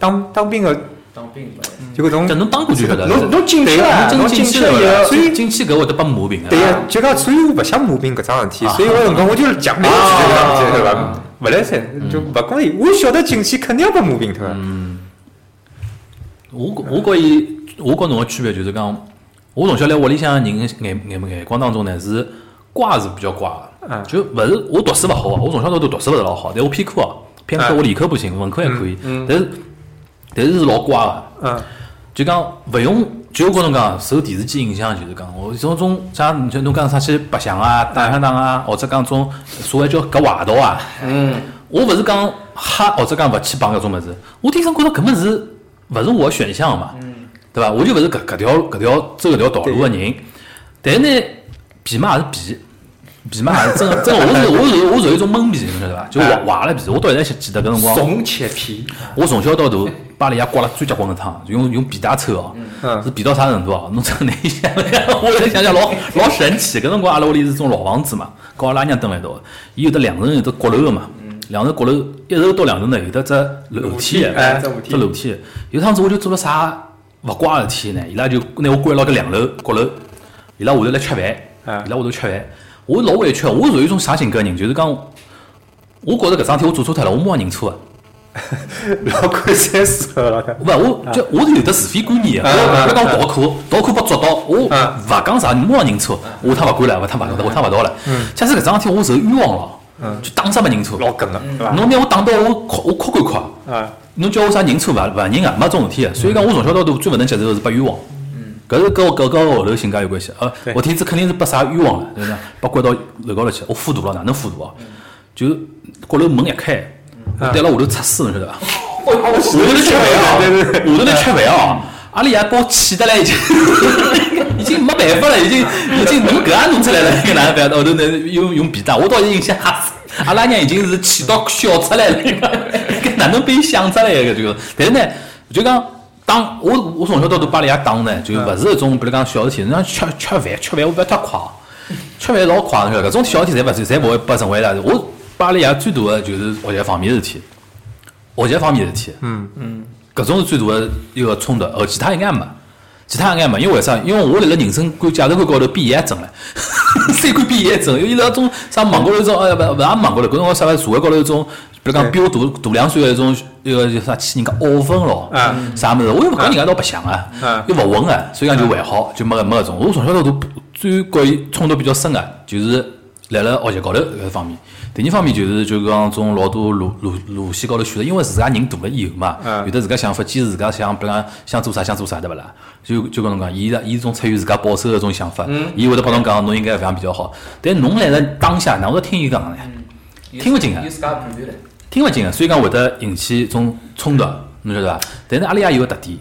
当当兵个当兵就搿种搿侬当过就晓得了。侬侬进去对了，侬侬进去了了，所以进去搿会得拨磨平个。对呀，就讲所以我勿想磨平搿桩事体，所以我辰光我就强烈拒绝搿桩事体，对伐？勿来三就勿讲伊，我晓得进去肯定要被马兵脱个。我我觉伊，我觉侬个区别就是讲，我从小来屋里向人眼眼眼光当中呢是乖是比较乖个嗯，就勿是我读书勿好啊，我从小到大读书勿是老好，但我偏科啊，偏科嗯我理科不行，文科还可以，但是但是是老乖个。嗯就讲勿用就我跟侬讲，受电视机影响，就是讲我种种像像侬讲啥去白相啊、打相打啊，或者讲种所谓叫搿坏道啊。嗯。我勿是讲哈，或者讲勿去碰搿种物事，我天生觉着搿物事勿是我的选项嘛。嗯。对伐？我就勿是搿搿条搿条走搿条道路个人。但是呢，皮嘛也是皮，皮嘛也是真个 真个，我是我是我属于一种懵皮，侬晓得伐？就坏坏了皮。我到现在还记得搿辰光。怂且皮。我从小到大，把里向刮了最结棍个汤，用用皮带抽哦，是皮到啥程度哦？侬真难想，我现在想想老老神奇。搿辰光阿拉屋里是种老房子嘛，跟阿拉娘蹲辣一道，伊有得两层有得阁楼个嘛，两层阁楼一层到两层呢有的只楼梯，哎，只楼梯。有趟子我就做了啥勿乖事体呢？伊拉就拿我关牢搿两楼阁楼，伊拉下头来吃饭，伊拉下头吃饭，我老委屈个，我属于一种啥性格人？就是讲，我觉着搿桩事体我做错脱了，我马上认错个。老看三书了，老看。勿，我就我是有的是非观念个。我讲逃课，逃课被捉到，我勿讲啥，马上认错。下趟勿管了，下趟勿下趟勿逃了。假使搿桩事体我受冤枉了，就打啥勿认错。老梗了，侬拿我打到我哭，我哭归哭。侬叫我啥认错勿勿认个，没种事体个。所以讲我从小到大最勿能接受个是被冤枉。搿是跟我搿跟后头性格有关系。呃，我天子肯定是被啥冤枉了，对勿对？被关到楼高头去，我复读了，哪能复读啊？就阁楼门一开。对了，下头测试，侬晓得伐？下头来吃饭啊！下头来吃饭啊！阿拉爷把我气得来已经，已经没办法了，已经已经侬搿也弄出来了，搿 哪能办？后头呢用用皮带，我倒印象哈死，阿拉娘已经是气到笑出来了，搿 哪能被想出来个就？但是呢，就讲打我我从小到大把阿拉爷打呢，就勿是一种比如讲小事体，侬吃吃饭吃饭我勿要太快，吃饭老快，晓得搿种小事体侪勿算，侪勿会拨成为了我。阿拉爷最大的就是学习方面事体，学习方面事体，嗯嗯，搿种是最大的一个冲突，而其他应该没，其他应该没，因为为啥？因为我辣辣人生观价值观高头比伊还正唻，三观比伊还正，因为伊拉种啥网高头种，哎勿勿是网高头，搿辰光啥个社会高头种，比如讲比我大大两岁个一种，一个叫啥去人家傲分咯，啥物事，我又勿跟人家道白相啊，又勿混个，所以讲就还好，就没个没搿种。我从小到大最跟伊冲突比较深个，就是辣辣学习高头搿方面。第二方面就是就讲从老多路路路线高头选择，因为自家人大了以后嘛，有的自家想法，坚持自家想，比如讲想做啥想做啥，对勿啦？就就跟侬讲，伊伊种出于自家保守个种想法，伊会得帮侬讲，侬应该搿样比较好。但侬辣辣当下，哪会得听伊讲呢？听勿进个，听勿进个，所以讲会得引起种冲突，侬晓得伐？但是阿拉也有个特点。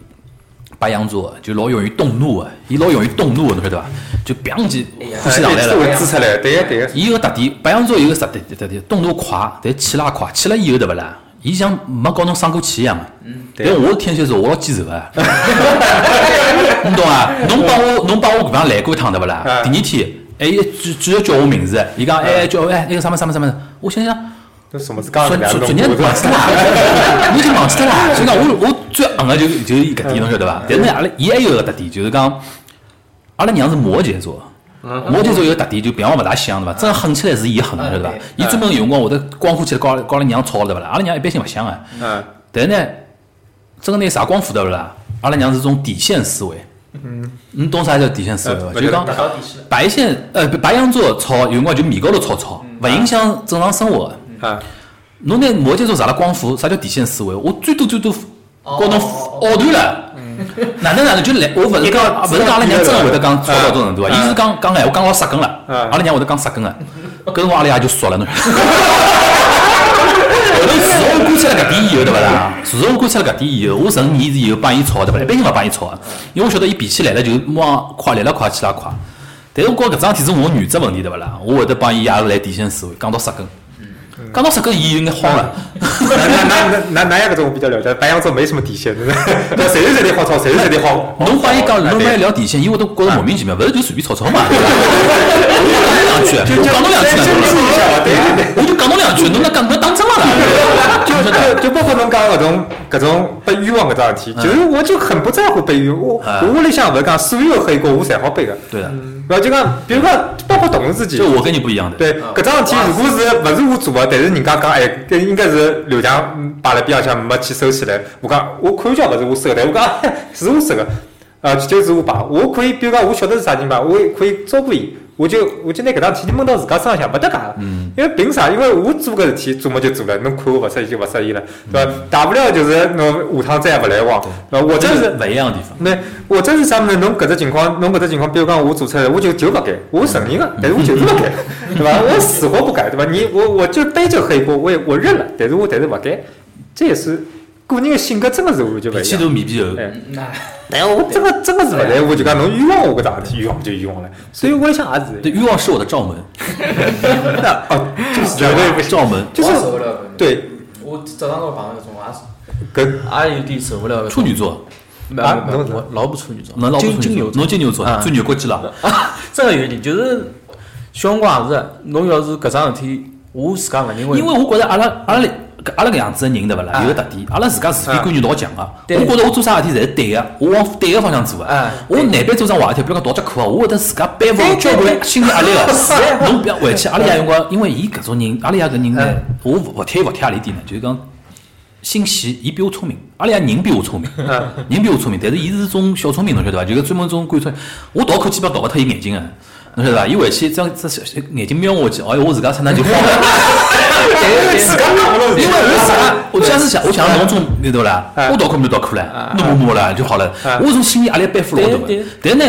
白羊座就老容易动怒个，伊老容易动怒个，侬晓得伐？就砰叽呼吸上来了。指出来，对对。伊有个特点，白羊座有个特点，特点动怒快，但气拉快，气了以后对勿啦？伊像没搞侬生过气一样个。嗯。但我是天蝎座，我老记仇 个。侬懂伐？侬帮我，侬帮我搿方来过一趟对勿啦？第二天，哎，继继续叫我名字，伊讲哎叫哎那个什么什么什么，我想想。都什么是昨昨日忘记脱啦，你已经忘记脱啦。所以讲，我我最恨个就就是伊搿点，侬晓得伐？但是呢，阿拉伊还有个特点，就是讲，阿拉娘是摩羯座，摩羯座有个特点，就平常勿大想，对伐？真狠起来是伊狠，晓得伐？伊专门有辰光会得光火起来，搞搞阿拉娘吵，对勿啦？阿拉娘一般性勿想个。嗯。但是呢，真个拿啥光火对勿啦？阿拉娘是种底线思维。嗯。你懂啥叫底线思维伐？就讲白线呃白羊座吵，有辰光就面高头吵吵，勿影响正常生活。啊，侬拿摩羯座上了光伏，啥叫底线思维？我最多最多告侬拗断了。哪能哪能就来？我勿是讲，勿是讲阿拉娘真个会得讲吵到种程度啊？伊是讲讲闲话讲老杀根了。阿拉娘会得讲杀根个，搿辰光阿拉爷就熟了侬。后头自从我观察了搿点以后，对勿啦？自从我观察了搿点以后，我成年以后帮伊吵，对勿啦？一般性勿帮伊吵，因为我晓得伊脾气来了就马上快来了快去了快。但是我觉搿桩事体是我原则问题，对勿啦？我会得帮伊也是来底线思维，讲到杀根。讲到这个，伊有眼慌了。那那那那那样个种我比较了解，白羊座没什么底线，对不对？随时随地好吵，随时随地好。侬帮伊讲，侬帮伊聊底线，伊会都觉得莫名其妙，勿是就随便吵吵嘛？我讲侬两句，就讲侬两句，我就讲侬两句，侬那讲侬当真了啦？就 就就包括侬讲搿种搿种被冤枉搿桩事体，就是我就很不在乎被冤我我屋里向勿是讲所有黑锅我侪好背个。对啊。不要就讲，比如讲，包括同事之间，就我跟你不一样的。对，搿桩事体如果是勿是我做的，但是人家讲，哎，搿应该是刘强摆辣边浪向没去收起来。我讲，我看叫勿是我收的，我讲是我收的，呃，就是我摆。我可以，比如讲，我晓得是啥人嘛，我可以照顾伊，我就我就拿搿桩事体闷到自家身浪向，没得假个。嗯因为凭啥？因为我做搿事体，做么就做了，侬看我勿适意就勿适意了，对伐？大不了就是侬下趟再也勿来往，对伐？我真是勿一样的地方。那我真是啥物事？侬搿只情况，侬搿只情况，比如讲我做出来，我就就勿改，我承认个，但是我就是勿改，对伐？我死活不改，对伐？你我我就背着黑锅，我也我认了，但是我但是勿改，这也是个人的性格，真的是完全勿脾气一样。大面皮厚，哎，但我真个真的是勿来，我就讲侬冤枉我搿桩事体，冤枉就冤枉了。所以我想也是，对，欲望是我的罩门，哦，就是绝对不罩门。就是我受不了。对。我早上我碰到搿种，搿也也有点受不了。处女座，没啊？没没侬我老婆处女座，侬老婆金金牛座。侬金牛座啊，最牛国际了。真个有一点，就是小辰光也是，侬要是搿桩事体，我自家勿认为，因为我觉着阿拉阿拉搿阿拉搿样子的人对勿啦，啊有个特点，阿拉自家是非观念老强个。对我觉着我做啥事体侪是对个，我往对个方向做个啊。我难办做桩坏事体，比如讲逃只课啊，我会得自家背负交关心理压力个。侬不要回去，阿拉爷辰光，因为伊搿种人，阿拉爷搿人呢嗯，我勿勿贴伊勿贴何里点呢，就是讲。心细，伊比我聪明，阿拉爷人比我聪明，人比我聪明，但是伊是种小聪明，侬晓得伐？就是专门种贯穿，我逃课基本上逃勿脱伊眼睛个，侬晓得伐？伊回去这样这眼睛瞄我去，哎哟，我自家刹那就慌了。自家因为我啥，我假是想，我想侬种那头啦？我逃课没逃课了，侬摸摸了就好了。我从心理压力背负老大。个但是呢，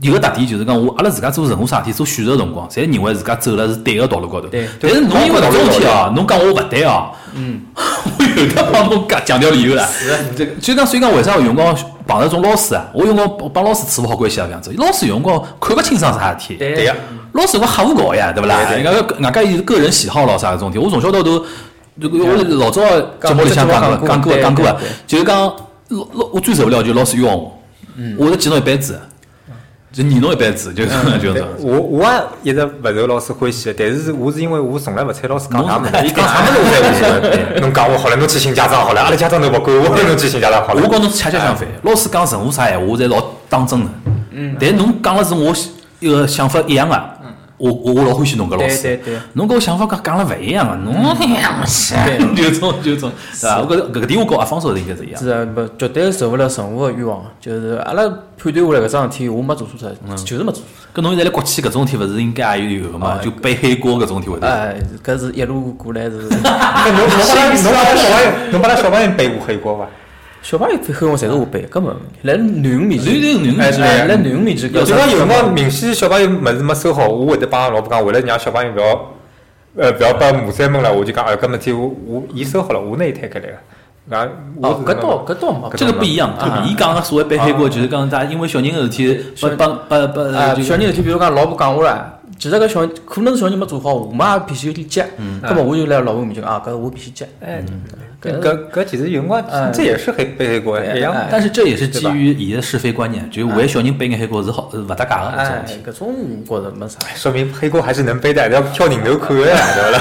有个特点就是讲，我阿拉自家做任何啥事体做选择的辰光，侪认为自家走了是对个道路高头对。但是侬因为搿种事体哦，侬讲我勿对哦，嗯，我有得帮侬讲强调理由了。这个就讲所以讲，为啥有辰光碰着种老师啊？我有辰光帮老师处勿好关系啊，搿样子。老师有辰光看勿清爽啥事体。对对呀，老师我瞎胡搞呀，对勿啦？人家人家有个人喜好咯，啥搿种事体。我从小到大，这个我老早节目里向讲过，讲过讲过啊，就是讲老老我最受不了就是老师冤枉我，我是记侬一辈子，就你侬一辈子，就是 就是。我我也一直勿受老师欢喜的，但是我是因为我从来勿睬老师讲 啥物侬事，伊讲啥物事我侪无所谓。侬讲我好了，侬去寻家长好了，阿拉家长都勿管我，侬去寻家长好了我。跟侬恰恰相反，老师讲任何啥闲话，我侪老当真的。嗯。但侬讲了是我一个想法一样的，我我我老欢喜侬搿老师。对对对侬跟我想法讲讲了勿一样个，侬一样是，就 种就种，是吧？我觉个点我跟阿方说的应该是一样。是啊，不绝对受勿了任何的冤枉，就是阿拉判断下来搿桩事体，我没做错啥，就是没做错。搿侬现在来国企搿种事体，勿是应该也有个嘛？就背黑锅搿种事体会得有。哎，搿是一路过来是 侬侬把他侬把他小朋友，侬把他小朋友背过黑锅伐？小朋友背后我侪是我背，根本来囡恩面前，囡恩囡恩哎面前来来囡恩面前，就讲有辰光明显小朋友物事没收好，我会得帮老婆讲，为了让小朋友勿要，呃，勿要把马三闷了，我就讲，哎，搿物事体我我伊收好了，我拿伊摊开来个。啊，搿倒搿倒没，这个不一样，这个伊讲个所谓背黑锅，就是讲大家因为小人个事体，帮帮帮帮啊，就小人事体，比如讲老婆讲我了，其实搿小可能是小人没做好，我妈脾气有点急，葛末我就来老婆面前讲啊，搿我脾气急，哎，搿搿搿其实有辰光哎这也是黑背黑锅一样哎。但是这也是基于伊个是非观念，就为小人背眼黑锅是好是勿搭界个搿种哎事体。，搿种我觉着没啥。说明黑锅还是能背的，要挑人头看的呀，对勿啦？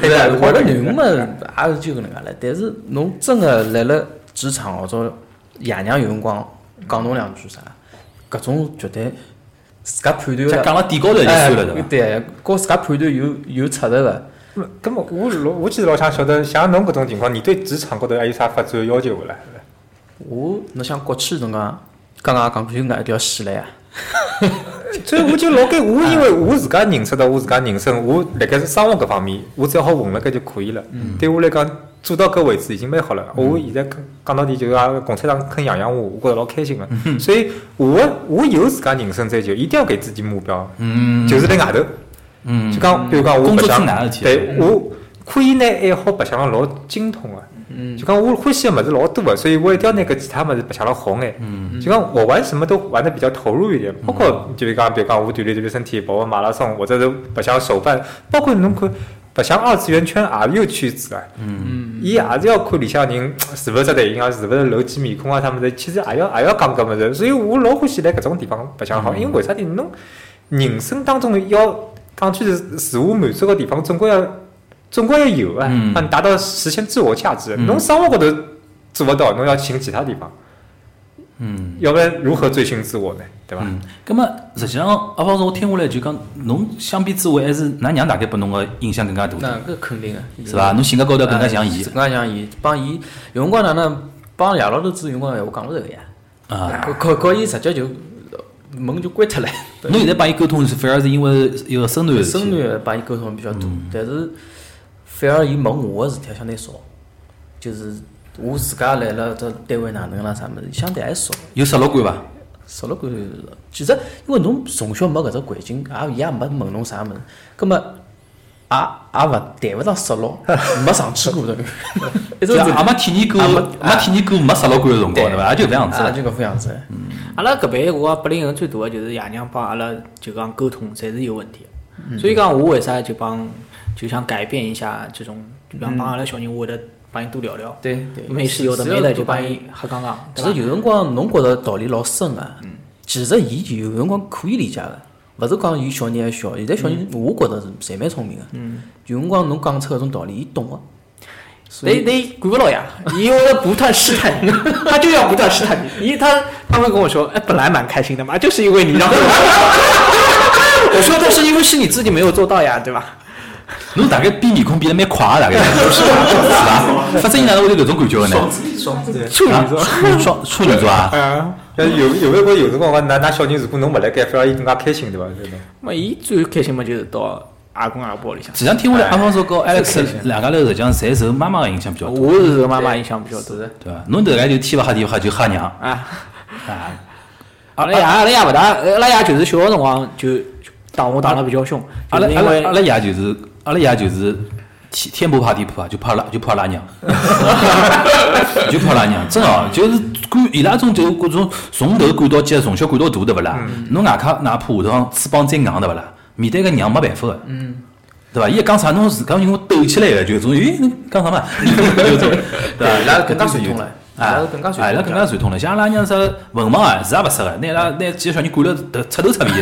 对个，我的囡恩们也是就搿能介了。但是侬真个来了职场或者爷娘有辰光讲侬两句啥，搿种绝对自家判断像了。讲了点高头就哎算了，对伐？对，和自家判断有有出入个。根本我老我其实老想晓得，像侬搿种情况，你对职场高头还有啥发展要求勿啦？我侬想国企辰光，刚刚讲过有外一条线了呀。所以我就老该我，因为我自家认识到我自家人生，我辣盖生活搿方面，我只要好混辣盖就可以了。对我来讲，做到搿位置已经蛮好了。我现在讲讲到底就是讲共产党肯养养我，我觉着老开心个。所以我我有自家人生追求，一定要给自己目标，嗯就是辣外头。嗯就讲，比如讲我白相对我可以拿爱好白相了老精通个。就讲我欢喜个物事老多个，所以我一定要拿搿其他物事白相了好眼。就讲我玩什么都玩的比较投入一点，包括就是讲，比如讲我锻炼锻炼身体，跑跑马拉松，或者是白相手办，包括侬看白相二次元圈也有圈子啊。嗯，伊也是要看里向人是勿是只队形啊，是勿是露几面孔啊，啥物事，其实也要也要讲搿物事。所以我老欢喜来搿种地方白相好，因为为啥体侬人生当中要讲句是自我满足个地方，总归要总归要有啊，嗯达到实现自我价值。侬生活高头做勿到，侬要寻其他地方，嗯要不然如何追寻自我呢？对伐？嗯。葛么实际上，阿方说我听下来就讲，侬相比之下还是㑚娘大概拨侬个印象更加大，那搿肯定个，是伐？侬性格高头更加像伊更加像伊，帮伊有辰光哪能帮爷老头子有辰光闲话讲勿着个呀。啊。告告告伊直接就门就关脱了。侬现在帮伊沟通是反而是因为一个生男的事体孙女帮伊沟通比较多，但是反而伊问我个事体相对少，就是我自家来了这单位哪能啦啥物事，相对还少。有失落感伐？失落感，其实因为侬从小没搿只环境，也伊也没问侬啥物事，葛末也也勿谈勿上失落，没上去过对伐？一 就直是也没体验过，没没体验过没失落感个辰光，对伐？也就搿样子啊，了。就搿副样子。阿拉搿辈辰光八零后最大个就是爷娘帮阿拉就讲沟通，侪是有问题的。所以讲我为啥就帮就想改变一下这种，就讲帮阿拉小人，我会得帮伊多聊聊，对对，没事有的没的就帮伊瞎讲讲？其实有辰光侬觉着道理老深个，其实伊就有辰光可以理解个，勿是讲伊小人还小，现在小人我觉着是侪蛮聪明个。有辰光侬讲出搿种道理，伊懂个。所以但但管不牢呀，伊会不断试探你，他就要不断试探你。因为他他会跟我说，哎，本来蛮开心的嘛，就是因为你让我。我说，但是因为是你自己没有做到呀，对吧？侬大概变面孔变得蛮快个，大概 是伐？反正伊哪能会有搿种感觉个呢？处女座。处女座啊？有有没有觉有辰光讲，㑚㑚小人如果侬勿来盖，反而伊更加开心，对伐？对伐？那伊最开心嘛，就是到阿公阿婆里向。实际上听下来，阿方说和 Alex 两家头实际上侪受妈妈个影响比较多，我是受妈妈影响比较多的对伐？侬迭个就天勿黑地勿黑就吓娘啊。啊！阿拉爷阿拉爷勿大，阿拉爷就是小个辰光就就打我打得比较凶，阿拉阿拉爷就是阿拉爷就是天天不怕地不怕，就怕拉就怕拉娘，就怕拉娘，真哦，就是管伊拉种就搿种从头管到脚，从小管到大，对勿啦？侬外卡哪怕下趟翅膀再硬，对勿啦？面对个娘没办法个，嗯，对伐？伊一讲啥，侬自家因为抖起来个，就种，咦，侬讲啥嘛？就种，对伐？伊拉更加传统了，伊啊更加，啊，伊拉更加传统了。像阿拉娘啥文盲啊，是也勿识个，拿伊拉拿几个小人管了头彻头彻尾个，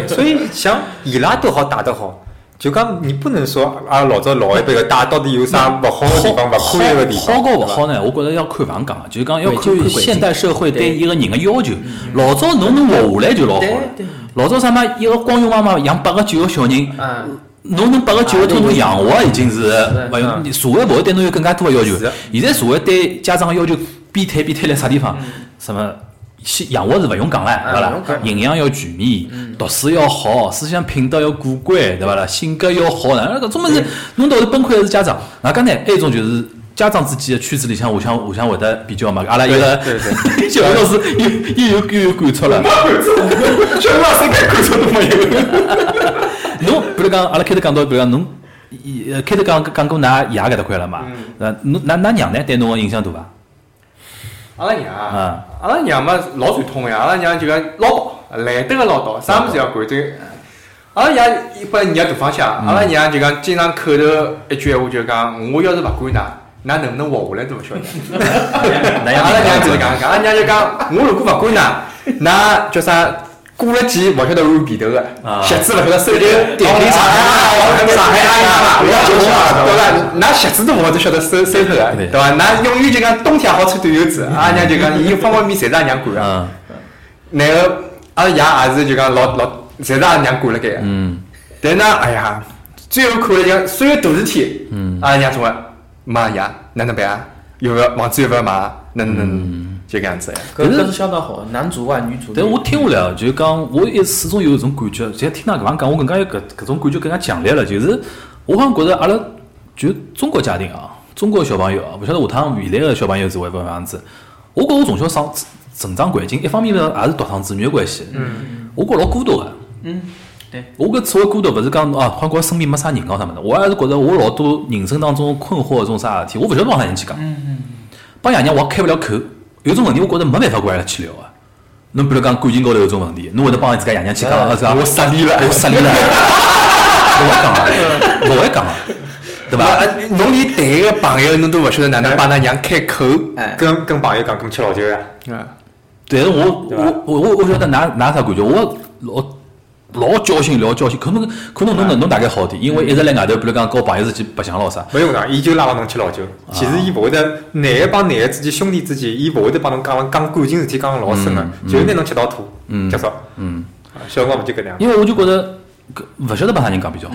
侪是。所以像伊拉都好，打得好，就讲你不能说啊，老早老一辈个带到底有啥勿好的地方，勿可以个地方。好高勿好呢？我觉着要看房讲，就是讲要看现代社会对一个人个要求。老早侬能活下来就老好了。老早啥嘛，一个光荣妈妈养八个九个小人，嗯，侬能八个九个统统养活，已经是是勿用。社会勿会对侬有更加多的要求。现在社会对家长个要求变态变态辣啥地方？什么？先养活是勿用讲了，对伐啦？营养要全面，读书要好，思想品德要过关，对伐啦？性格要好，哪搿种物事，侬到头崩溃的是家长。外加呢，还有一种就是家长之间的圈子里向互相互相会得比较嘛。阿拉一个小 老师又又有又有感触了。全老师该感触都没有。侬比如讲，阿拉开头讲到，比如讲侬，呃开头讲讲过㑚爷搿搭块了嘛？呃，侬㑚㑚娘呢对侬个影响大伐？阿拉娘阿拉娘嘛老传统个呀，阿拉娘就讲唠叨，懒得个唠叨，啥物事要管。这阿拉爷一般捏大方向，阿拉娘就讲经常口头一句闲话就讲，我要是勿管㑚，㑚能不能活下来都勿晓得。阿拉娘就是讲讲，阿拉娘就讲，我如果勿管㑚，㑚叫啥？过了季勿晓得换皮头个，鞋子勿晓得收就点评上海上海阿姨嘛，勿要结婚嘛，对伐？㑚鞋子都勿会晓得收收脱个，对伐？㑚永远就讲冬天好穿短袖子，阿拉娘就讲，伊方方面面侪是阿拉娘管个。嗯然后阿拉爷也是就讲老老，侪是阿拉娘管了该个。嗯，但呢，哎呀，最后看了讲所有大事体，嗯，阿拉娘总归妈爷哪能办啊？有个房子有勿要买啊？能哪能，就搿样子呀。搿搿是相当好，男主外女主内。但我听下来哦，就是讲，我一始终有一种感觉，现在听㑚搿样讲，我更加有搿搿种感觉更加强烈了。就是我好像觉着阿拉就中国家庭啊，中国小朋友啊，勿晓得下趟未来个小朋友是会勿会样子。我觉我从小生成长环境，一方面呢也是独生子女个关系，嗯，我觉老孤独个。嗯，对，我搿所谓孤独，勿是讲啊，好像身边没啥人哦啥物事，我还是觉着我老多人生当中困惑的种啥事体，我勿晓得帮啥人去讲。帮爷娘我也开勿了口，有种问题我觉着没办法跟阿拉去聊啊。侬比如讲感情高头有种问题，侬会得帮自家爷娘去讲，啊是吧？我失恋了，我失恋了，勿会讲啊，勿会讲啊，对伐？啊，侬连谈一个朋友侬都勿晓得哪能帮㑚娘开口，哎，跟跟朋友讲，跟吃老酒呀。嗯，但是我我我我我晓得㑚㑚啥感觉，我老老交心老交心，可能可能侬能侬大概好点，因为一直辣外头，比如讲跟朋友之间白相咯啥。勿用讲，伊就拉牢侬吃老酒。其实伊勿会得，男个帮男个之间，兄弟之间，伊勿会得帮侬讲讲感情事体讲得老深个，就是拿侬吃到吐，嗯结束。嗯，啊小辰光勿就搿能样？因为我就觉着搿勿晓得帮啥人讲比较好。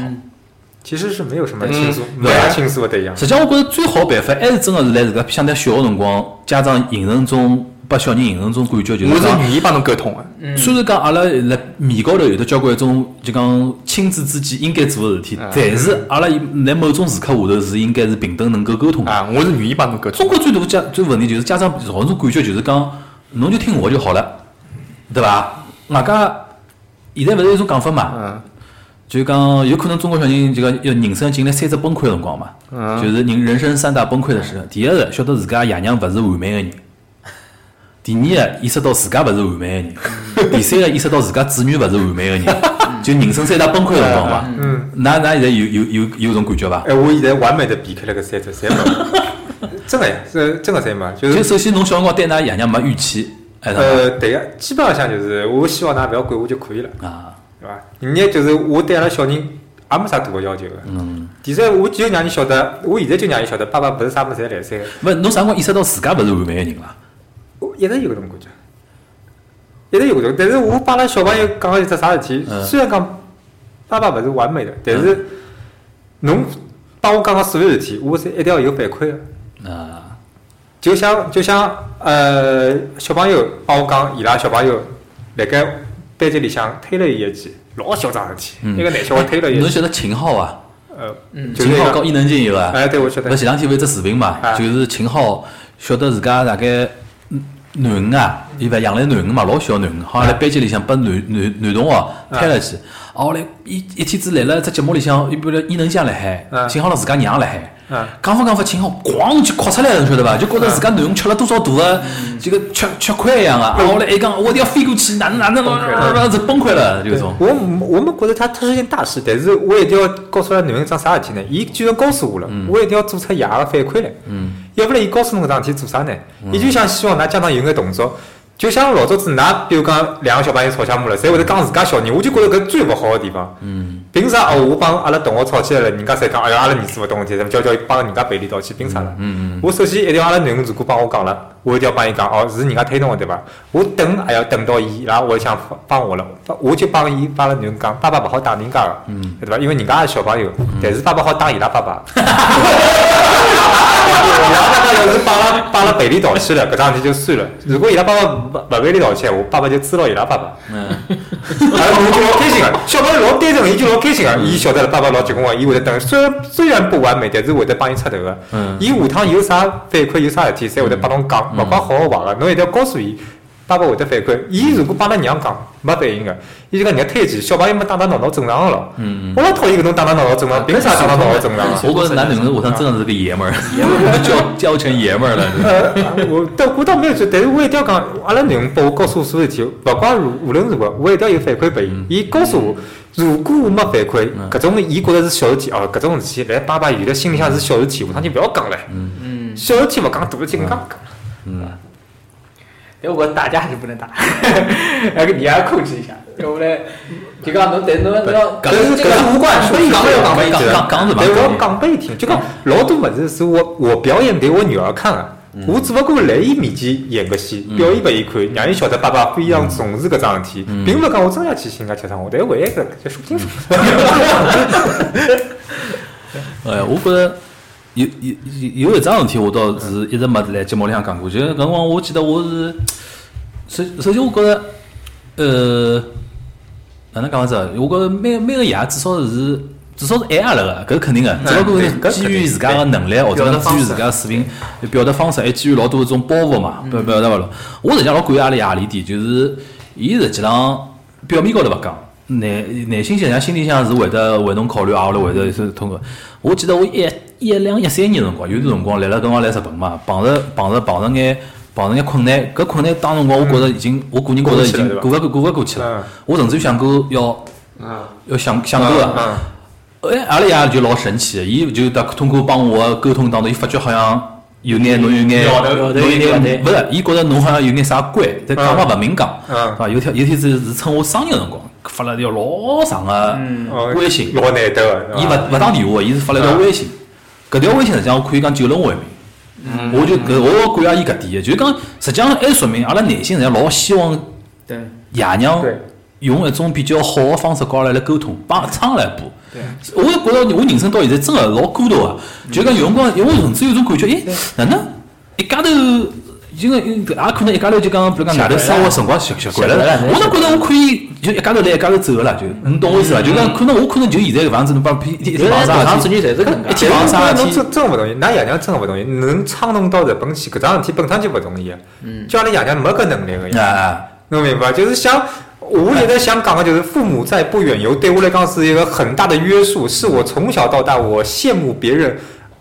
其实是没有什么倾诉，嗯没啥倾诉的对象。实际上，我觉着最好办法还是真个是辣自家相对小个辰光，家长形成种拨小人形成种感觉，就是我是是愿意帮侬沟通的。虽然讲阿拉辣面高头有得交关种就讲亲子之间应该做个事体，但是阿拉辣某种时刻下头是应该是平等能够沟通的。啊，我是愿意帮侬沟通中。国最大的家最问题就是家长造成种感觉就是讲，侬就听我就好了，对伐？外加现在勿是有一种讲法嘛，嗯就讲有可能中国小人就讲要人生经历三只崩溃个辰光嘛，嗯就是人人生三大崩溃的时候。第一个晓得自家爷娘勿是完美个人，第二个意识到自家勿是完美个人，第三个意识到自家子女勿是完美个人，就人生三大崩溃的辰光嘛。嗯，㑚㑚现在有有有有种感觉伐？哎，我现在完美的避开了个三只，三没。真个呀，是真个侪没，就就是首先侬小辰光对㑚爷娘没预期，哎，呃，对个，基本上像就是，我希望㑚勿要管我就可以了，啊，对伐？人家就是我对阿拉小人也没啥大个要求个。嗯。第三，我就让伊晓得，我现在就让伊晓得，爸爸勿是啥物事侪来三个，勿，侬啥辰光意识到自家勿是完美个人啦？我一直有搿种感觉，一直有搿种。但是我帮阿拉小朋友讲个一只啥事体，嗯。虽然讲爸爸勿是完美的，但是侬帮我讲个所有事体，我是一定要有反馈个。啊，就像就像呃小朋友帮我讲，伊拉小朋友辣盖班级里向推了伊一记，老嚣张事体，嗯。一个男小孩推了伊一记，侬晓得秦昊啊？呃，秦昊搞伊能静有伐，哎，对我晓得。勿，前两天有一只视频嘛，啊就是秦昊晓得自家大概嗯囡恩啊，伊勿养了囡恩嘛，老小囡恩，好像辣班级里向拨男男男同学推了去，啊后来一一天子来了只节目里向，伊不是伊能像辣海，啊。秦昊了自家娘辣海。啊，讲法讲法，秦昊咣就哭出来了，侬晓得伐？就觉着自家囡恩吃了多少大个，这个吃吃亏一样啊！啊，后来还讲我一定要飞过去，哪能哪能，这崩溃了，就种。我我们觉着他他是件大事，但是我一定要告诉他囡恩桩啥事体呢？伊居然告诉我了，我一定要做出爷个反馈来。嗯，要不然伊告诉侬搿桩事体做啥呢？伊就想希望㑚家长有眼动作。就像老早子，㑚比如讲两个小朋友吵相骂了，侪会得讲自家小人，我就觉着搿最勿好的地方。嗯，凭啥哦？我帮阿拉同学吵起来了，人家侪讲，哎呀，阿拉儿子勿懂事体，叫叫伊帮人家赔礼道歉，凭啥了？嗯嗯我首先一定要阿拉囡恩如果帮我讲了，我一定要帮伊讲，哦，是人家推动的对伐？我等还要等到伊，然后我想帮我了，我就帮伊帮阿拉囡恩讲，爸爸勿好打人家个，嗯对伐？因为人家也是小朋友，但是爸爸好打伊拉爸爸。伊拉爸爸要是帮阿拉帮阿拉赔礼道歉了，搿桩事体就算了。如果伊拉爸爸勿勿赔礼道歉，我爸爸就知道伊拉爸爸。嗯，哎，我就老开心个，小朋友老单纯，伊就老开心个，伊晓得了爸爸老结棍个，伊会得等，虽然虽然不完美，但是会得帮伊出头个。嗯伊下趟有啥反馈，有啥事体，侪会得帮侬讲，勿管好个坏个，侬一定要告诉伊。爸爸会得反馈，伊如果帮阿拉娘讲没反应个，伊就讲人家推荐小朋友嘛打打闹闹正常个咯。嗯我老讨厌搿种打打闹闹正常，凭啥打打闹闹正常啊？我觉着男囡恩下趟真的是个爷们儿，教教成爷们儿了。呃，我倒我倒没有说，但是我一定要讲，阿拉囡恩拨我告诉我所有事体，勿管如无论如何，我一定要有反馈拨伊。伊告诉我，如果我没反馈，搿种伊觉着是小事体哦，搿种事体，来爸爸原来心里向是小事体，下趟就勿要讲了。嗯，小事体勿讲，大事体更加讲。嗯，但我打架还是不能打，那个你要控制一下，要不然就讲侬，但侬侬要，搿是这个是无关说，讲没有讲没讲讲讲是嘛但？我要讲拨伊听，就讲老多物事是我我表演给我女儿看的。我只不过辣伊面前演个戏，表演拨伊看，让伊晓得爸爸非常重视搿桩事体，并勿是讲我真要去寻人家吃生活，但是万一搿就说不清楚。哎，我觉着有有有有一桩事体，我倒是一直没来节目里向讲过。就是搿辰光，我记得我是首首先，我觉着呃，哪能讲法子啊？我觉着每每个爷至少是至少是爱阿拉个，搿是肯定个。只不过是基于自家个能力，或者讲基于自家个水平、表达方式，还基于老多种包袱嘛，表表达勿了。我实际上老感谢阿拉爷何里点，就是伊实际上表面高头勿讲。内内心实际上心里向是会得为侬考虑啊，或者会得是通过。我记得我一一两一三年辰光，有段辰光来了搿辰光来日本嘛，碰着碰着碰着眼碰着眼困难，搿困难当辰光我觉着已经，我个人觉着已经过勿过过勿过去了。嗯。我甚至于想过要啊，要想想过个。嗯哎，阿拉爷就老神奇的，伊就得通过帮我的沟通当中，伊发觉好像有眼侬有眼侬有眼勿是，伊觉着侬好像有眼啥关，但讲法勿明讲，嗯。是伐？有天有天子是趁我生日辰光发了条老长个哦微信，老难得个。伊勿勿打电话，伊是发了条微信。搿条微信实际上我可以讲救了我一命。我就搿我感谢伊搿点的，就是讲实际上还说明阿拉内心实际上老希望对，爷娘用一种比较好的方式跟阿拉来沟通，帮撑阿拉一把。我也觉着我人生到现在真的老孤独啊！就讲有辰光，因为我甚至有种感觉，哎，哪能？一家头因为因也可能一家头就讲，比如讲外头生活辰光习习惯了我倒觉着我可以就一家头来一家头走个啦，就侬懂我意思伐？就讲可能我可能就现在搿房子，侬帮一房啥大厂子女侪是搿能一介。天房啥侬事体真真个勿同意，㑚爷娘真个勿同意，能撑侬到日本去，搿桩事体本身就勿容易。嗯，叫阿拉爷娘没搿能力个呀。啊，侬明白？就是像我现在想讲的，就是父母在不远游，对我来讲是一个很大的约束，是我从小到大我羡慕别人。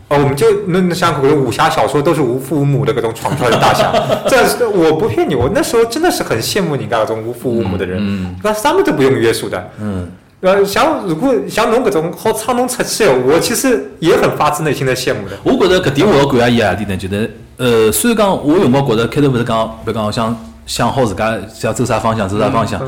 哦，我们就那那像可能武侠小说都是无父无母的各种闯出来的大侠，这是我不骗你，我那时候真的是很羡慕你那种无父无母的人，那他们都不用约束的，嗯，呃，像如果像侬搿种好撑侬出去的，我其实也很发自内心的羡慕的。我觉着搿点我要感谢伊何点呢？就是呃，虽然讲我有辰光觉得开头勿是讲，比如讲想想好自家想走啥方向，走啥方向，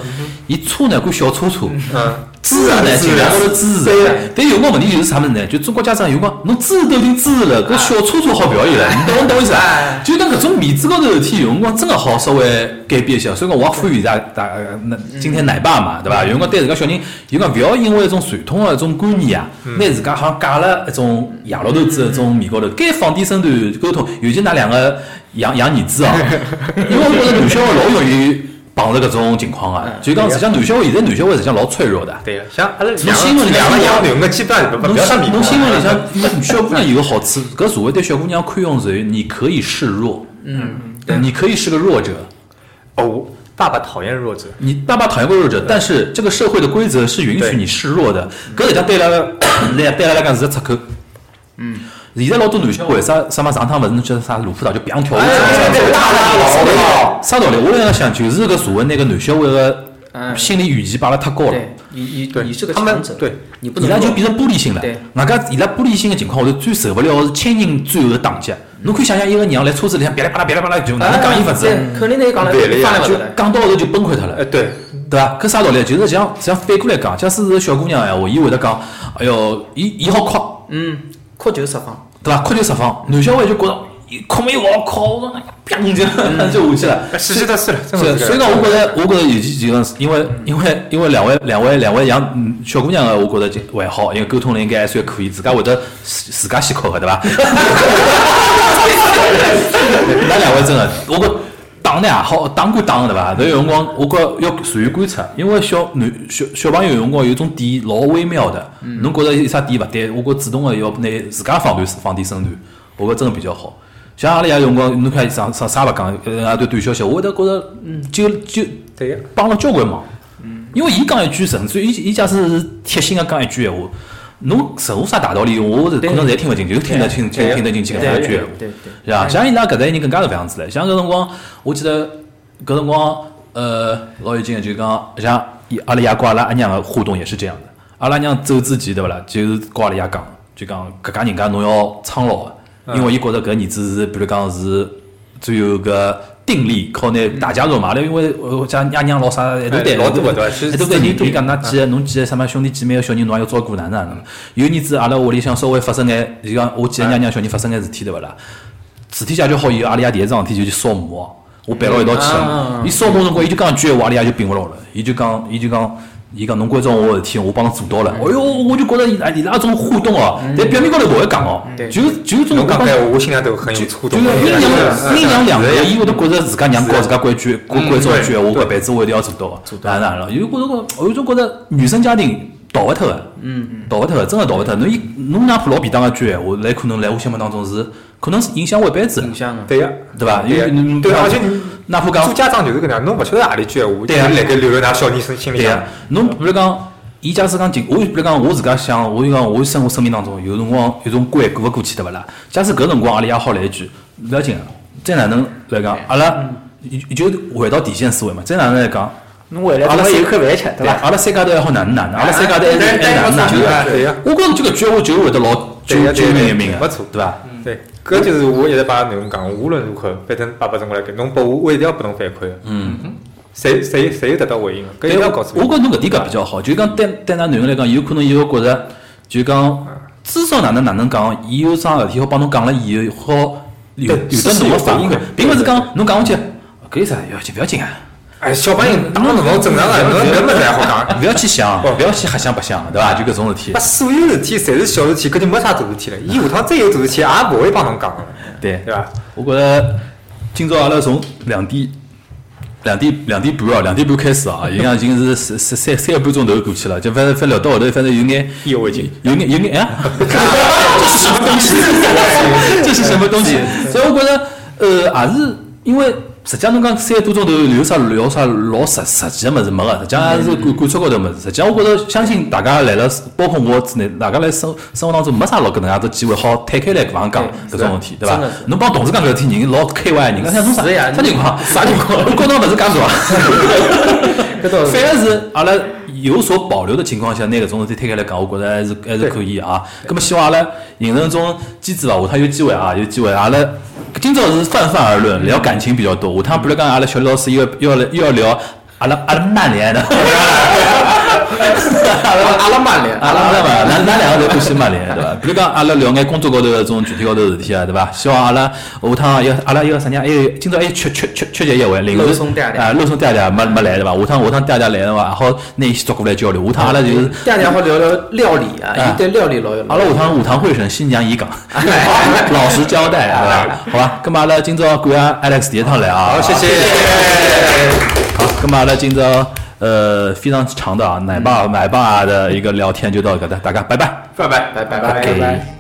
伊车呢管小车车，嗯，支持呢尽量高头支持对。但有辰光问题就是啥物事呢？就中国家长有辰光侬支持都已经支持了，搿小车车好表现了，你懂懂我意思伐？就当搿种面子高头事体，有辰光真个好稍微改变一下。所以讲我也呼吁大大呃那今天奶爸嘛，对伐？有辰光对自家小人，有辰光勿要因为一种传统个一种观念啊，拿自家好像架了一种爷老头子的一种面高头，该放低身段沟通。尤其㑚两个养养儿子哦，因为我觉着男小孩老容易碰着搿种情况啊。就讲实际上男小孩现在男小孩实际上老脆弱的。对个，像阿拉侬新闻里两个养女，我基本上不要上米新侬新闻里向，侬小姑娘有个好处，搿社会对小姑娘宽容是，你可以示弱，嗯，你可以是个弱者，哦，爸爸讨厌弱者。你爸爸讨厌过弱者，但是这个社会的规则是允许你示弱的，搿实际上对阿拉来对阿拉来讲是个出口。嗯，现在老多男小孩啥啥么上趟勿是侬觉得啥卢浦岛就砰跳下去，啥道理？我在想，就是搿社会那个男小孩个嗯心理预期摆了太高了。对，你你你是个强者，对，伊你不能弱拉就变成玻璃心了对。外加伊拉玻璃心的情况下头，最受勿了的是亲人最后的打击。侬可以想象，一个娘来车子里向噼里啪啦噼里啪啦就哪能讲伊勿子，对，肯定得讲了，对了呀就。讲到后头就崩溃脱了哎，。对，对伐？搿啥道理？就是像像反过来讲，假使是小姑娘闲话，伊会得讲，哎哟，伊伊好哭，嗯，哭就释放。对伐？哭就释放。男小孩就觉着，伊哭没有我哭，我说那砰就就下去了。是了，真的是，是所以讲，我觉得，我觉得尤其就讲是，因为因为因为两位两位两位养嗯小姑娘的，我觉得就还好，因为沟通了应该还算可以，自家会得自自家先哭个，对伐？那两位真的，我觉打呢也好，打归打对伐？但有辰光，我觉要善于观察，因为小男小小朋友有辰光有种点老微妙的，侬觉着有啥点勿对，我觉主动个要拿自家放段放低身段，我觉真的比较好。像阿拉爷有辰光，侬看上上啥勿讲，呃，啊对短消息，我会得觉着，嗯，就就对个。帮了交关忙。嗯因为伊讲一句，甚至于伊伊假使是贴心个讲一句闲话，侬任何啥大道理，我是可能侪听勿进去，就听得清听听得进去搿对一句闲话。对对。是吧？像伊拉搿代人更加是搿样子唻。像搿辰光，我记得搿辰光，呃，老有劲个，就讲像伊阿拉爷跟阿拉阿娘个互动也是这样的。阿拉娘走之前对勿啦，就是跟阿拉爷讲，就讲搿家人家侬要苍老个，因为伊觉着搿儿子是，比如讲是最后搿定力靠拿大家族嘛，阿拉因为呃家爷娘老啥一大堆，老多个对一大堆人，伊讲㑚几个侬几个什么兄弟姐妹个小人，侬也要照顾哪能哪能。有儿子阿拉屋里向稍微发生眼，就讲我几个娘娘小人发生眼事体对勿啦？事体解决好以后，阿拉爷第一桩事体就去扫墓哦，我陪牢一道去。伊扫墓辰光，伊就讲一句闲话，阿拉爷就摒勿牢了。伊就讲，伊就讲，伊讲侬关照我个事体，我帮侬做到了。哎哟，我就觉着伊拉伊拉种互动哦，但表面高头勿会讲哦，就就种帮侬讲开，我心里头很有触动。就是阴阳阴阳两隔，伊会得觉着自家娘搞自家规矩，关关照一句，我搿辈子我一定要做到。做到，当然了，有觉着，我有种觉着原生家庭逃勿脱个，嗯，逃勿脱个，真个逃勿脱。侬伊侬哪怕老便当一句闲话，来可能来我心目当中是，可能是影响我一辈子，影响啊。对呀，对伐？因对为侬对，而且你哪怕讲做家长就是搿能样，侬勿晓得何里句闲话，对呀就是辣盖留在㑚小人心心里对呀。，侬比如讲，伊假使讲进，我比如讲我自家想，我就讲我生活生命当中有辰光有种关过勿过去对勿啦？假使搿辰光阿拉也好来一句，勿要紧个，再哪能来讲，阿拉就就回到底线思维嘛，再哪能来讲？侬回来阿拉有口饭吃，对对伐？阿拉三家头还好哪能哪能，阿拉三家头还还哪能哪对能对呀。我觉着就搿句话就会得老对呀揪揪对命没错。对伐？对，搿就是我一直帮囡恩讲，无论如何，反正爸爸总归来给侬拨我，我一定要拨侬反馈的。嗯。谁谁谁有得到回应的，搿一定要告诉我觉着侬搿点讲比较好，就讲对对㑚囡恩来讲，有可能伊会觉着，就讲至少哪能哪能讲，伊有桩事体好帮侬讲了以后，好有有得侬个反应并勿是讲侬讲下去，搿有啥要紧，勿要紧啊，哎，小朋友当然侬正常的，侬搿么子还好讲。勿 要去想，勿要去瞎想白想，对伐？就搿种事体把，所有事体侪是小事体，搿就没啥大事体了。伊下趟再有大事体，也勿会帮侬讲的，对对伐？我觉着今朝阿拉从两点。两点两点半啊，两点半开始啊，已经已经是三三三三个半钟头过去了，就反正反正聊到后头，反正有眼意犹未尽，有眼有眼哎，这是什么东西？这是什么东西？所以我觉着，呃，还是因为。实际上，侬讲三个多钟头有啥聊啥老实实际个物事没个，实际上还是感感触高头物事。实际上，我觉着相信大家来了，包括我之内，大家来生生活当中没啥老搿能样子机会好摊开来搿样讲搿种问题，对伐？侬帮同事讲搿事体，人老开怀，人家想侬啥啥情况？啥情况？我觉着勿是讲错，反而是阿拉。有所保留的情况下，拿搿种事体推开来讲，我觉着还是还是可以啊。咁么希望阿拉形成种机制伐？下趟有机会啊，有机会阿拉今朝是泛泛而论，聊感情比较多。下趟比如讲阿拉小李老师又要要又要聊阿拉阿拉曼联的。阿 拉阿拉曼联，阿拉阿拉曼，咱咱两个侪欢喜曼联，对伐？比如讲阿拉聊眼工作高头搿种具体高头事体啊，对伐？希望阿拉下趟要阿拉要啥人？还有今朝还有缺缺缺缺席一位，临时啊，肉松爹爹没没来对伐？下趟下趟爹爹来的话，好拿伊捉过来交流。下趟阿拉就是爹爹好聊聊料理啊，伊对料理老有。阿拉下趟下趟会审新娘已讲，老实交代，对伐？好吧，咁么阿拉今朝感谢 Alex 第一趟来啊，好，谢谢。好，咁么阿拉今朝。呃，非常长的啊，奶爸奶爸的一个聊天就到这，大家拜拜，拜拜，拜拜，拜拜。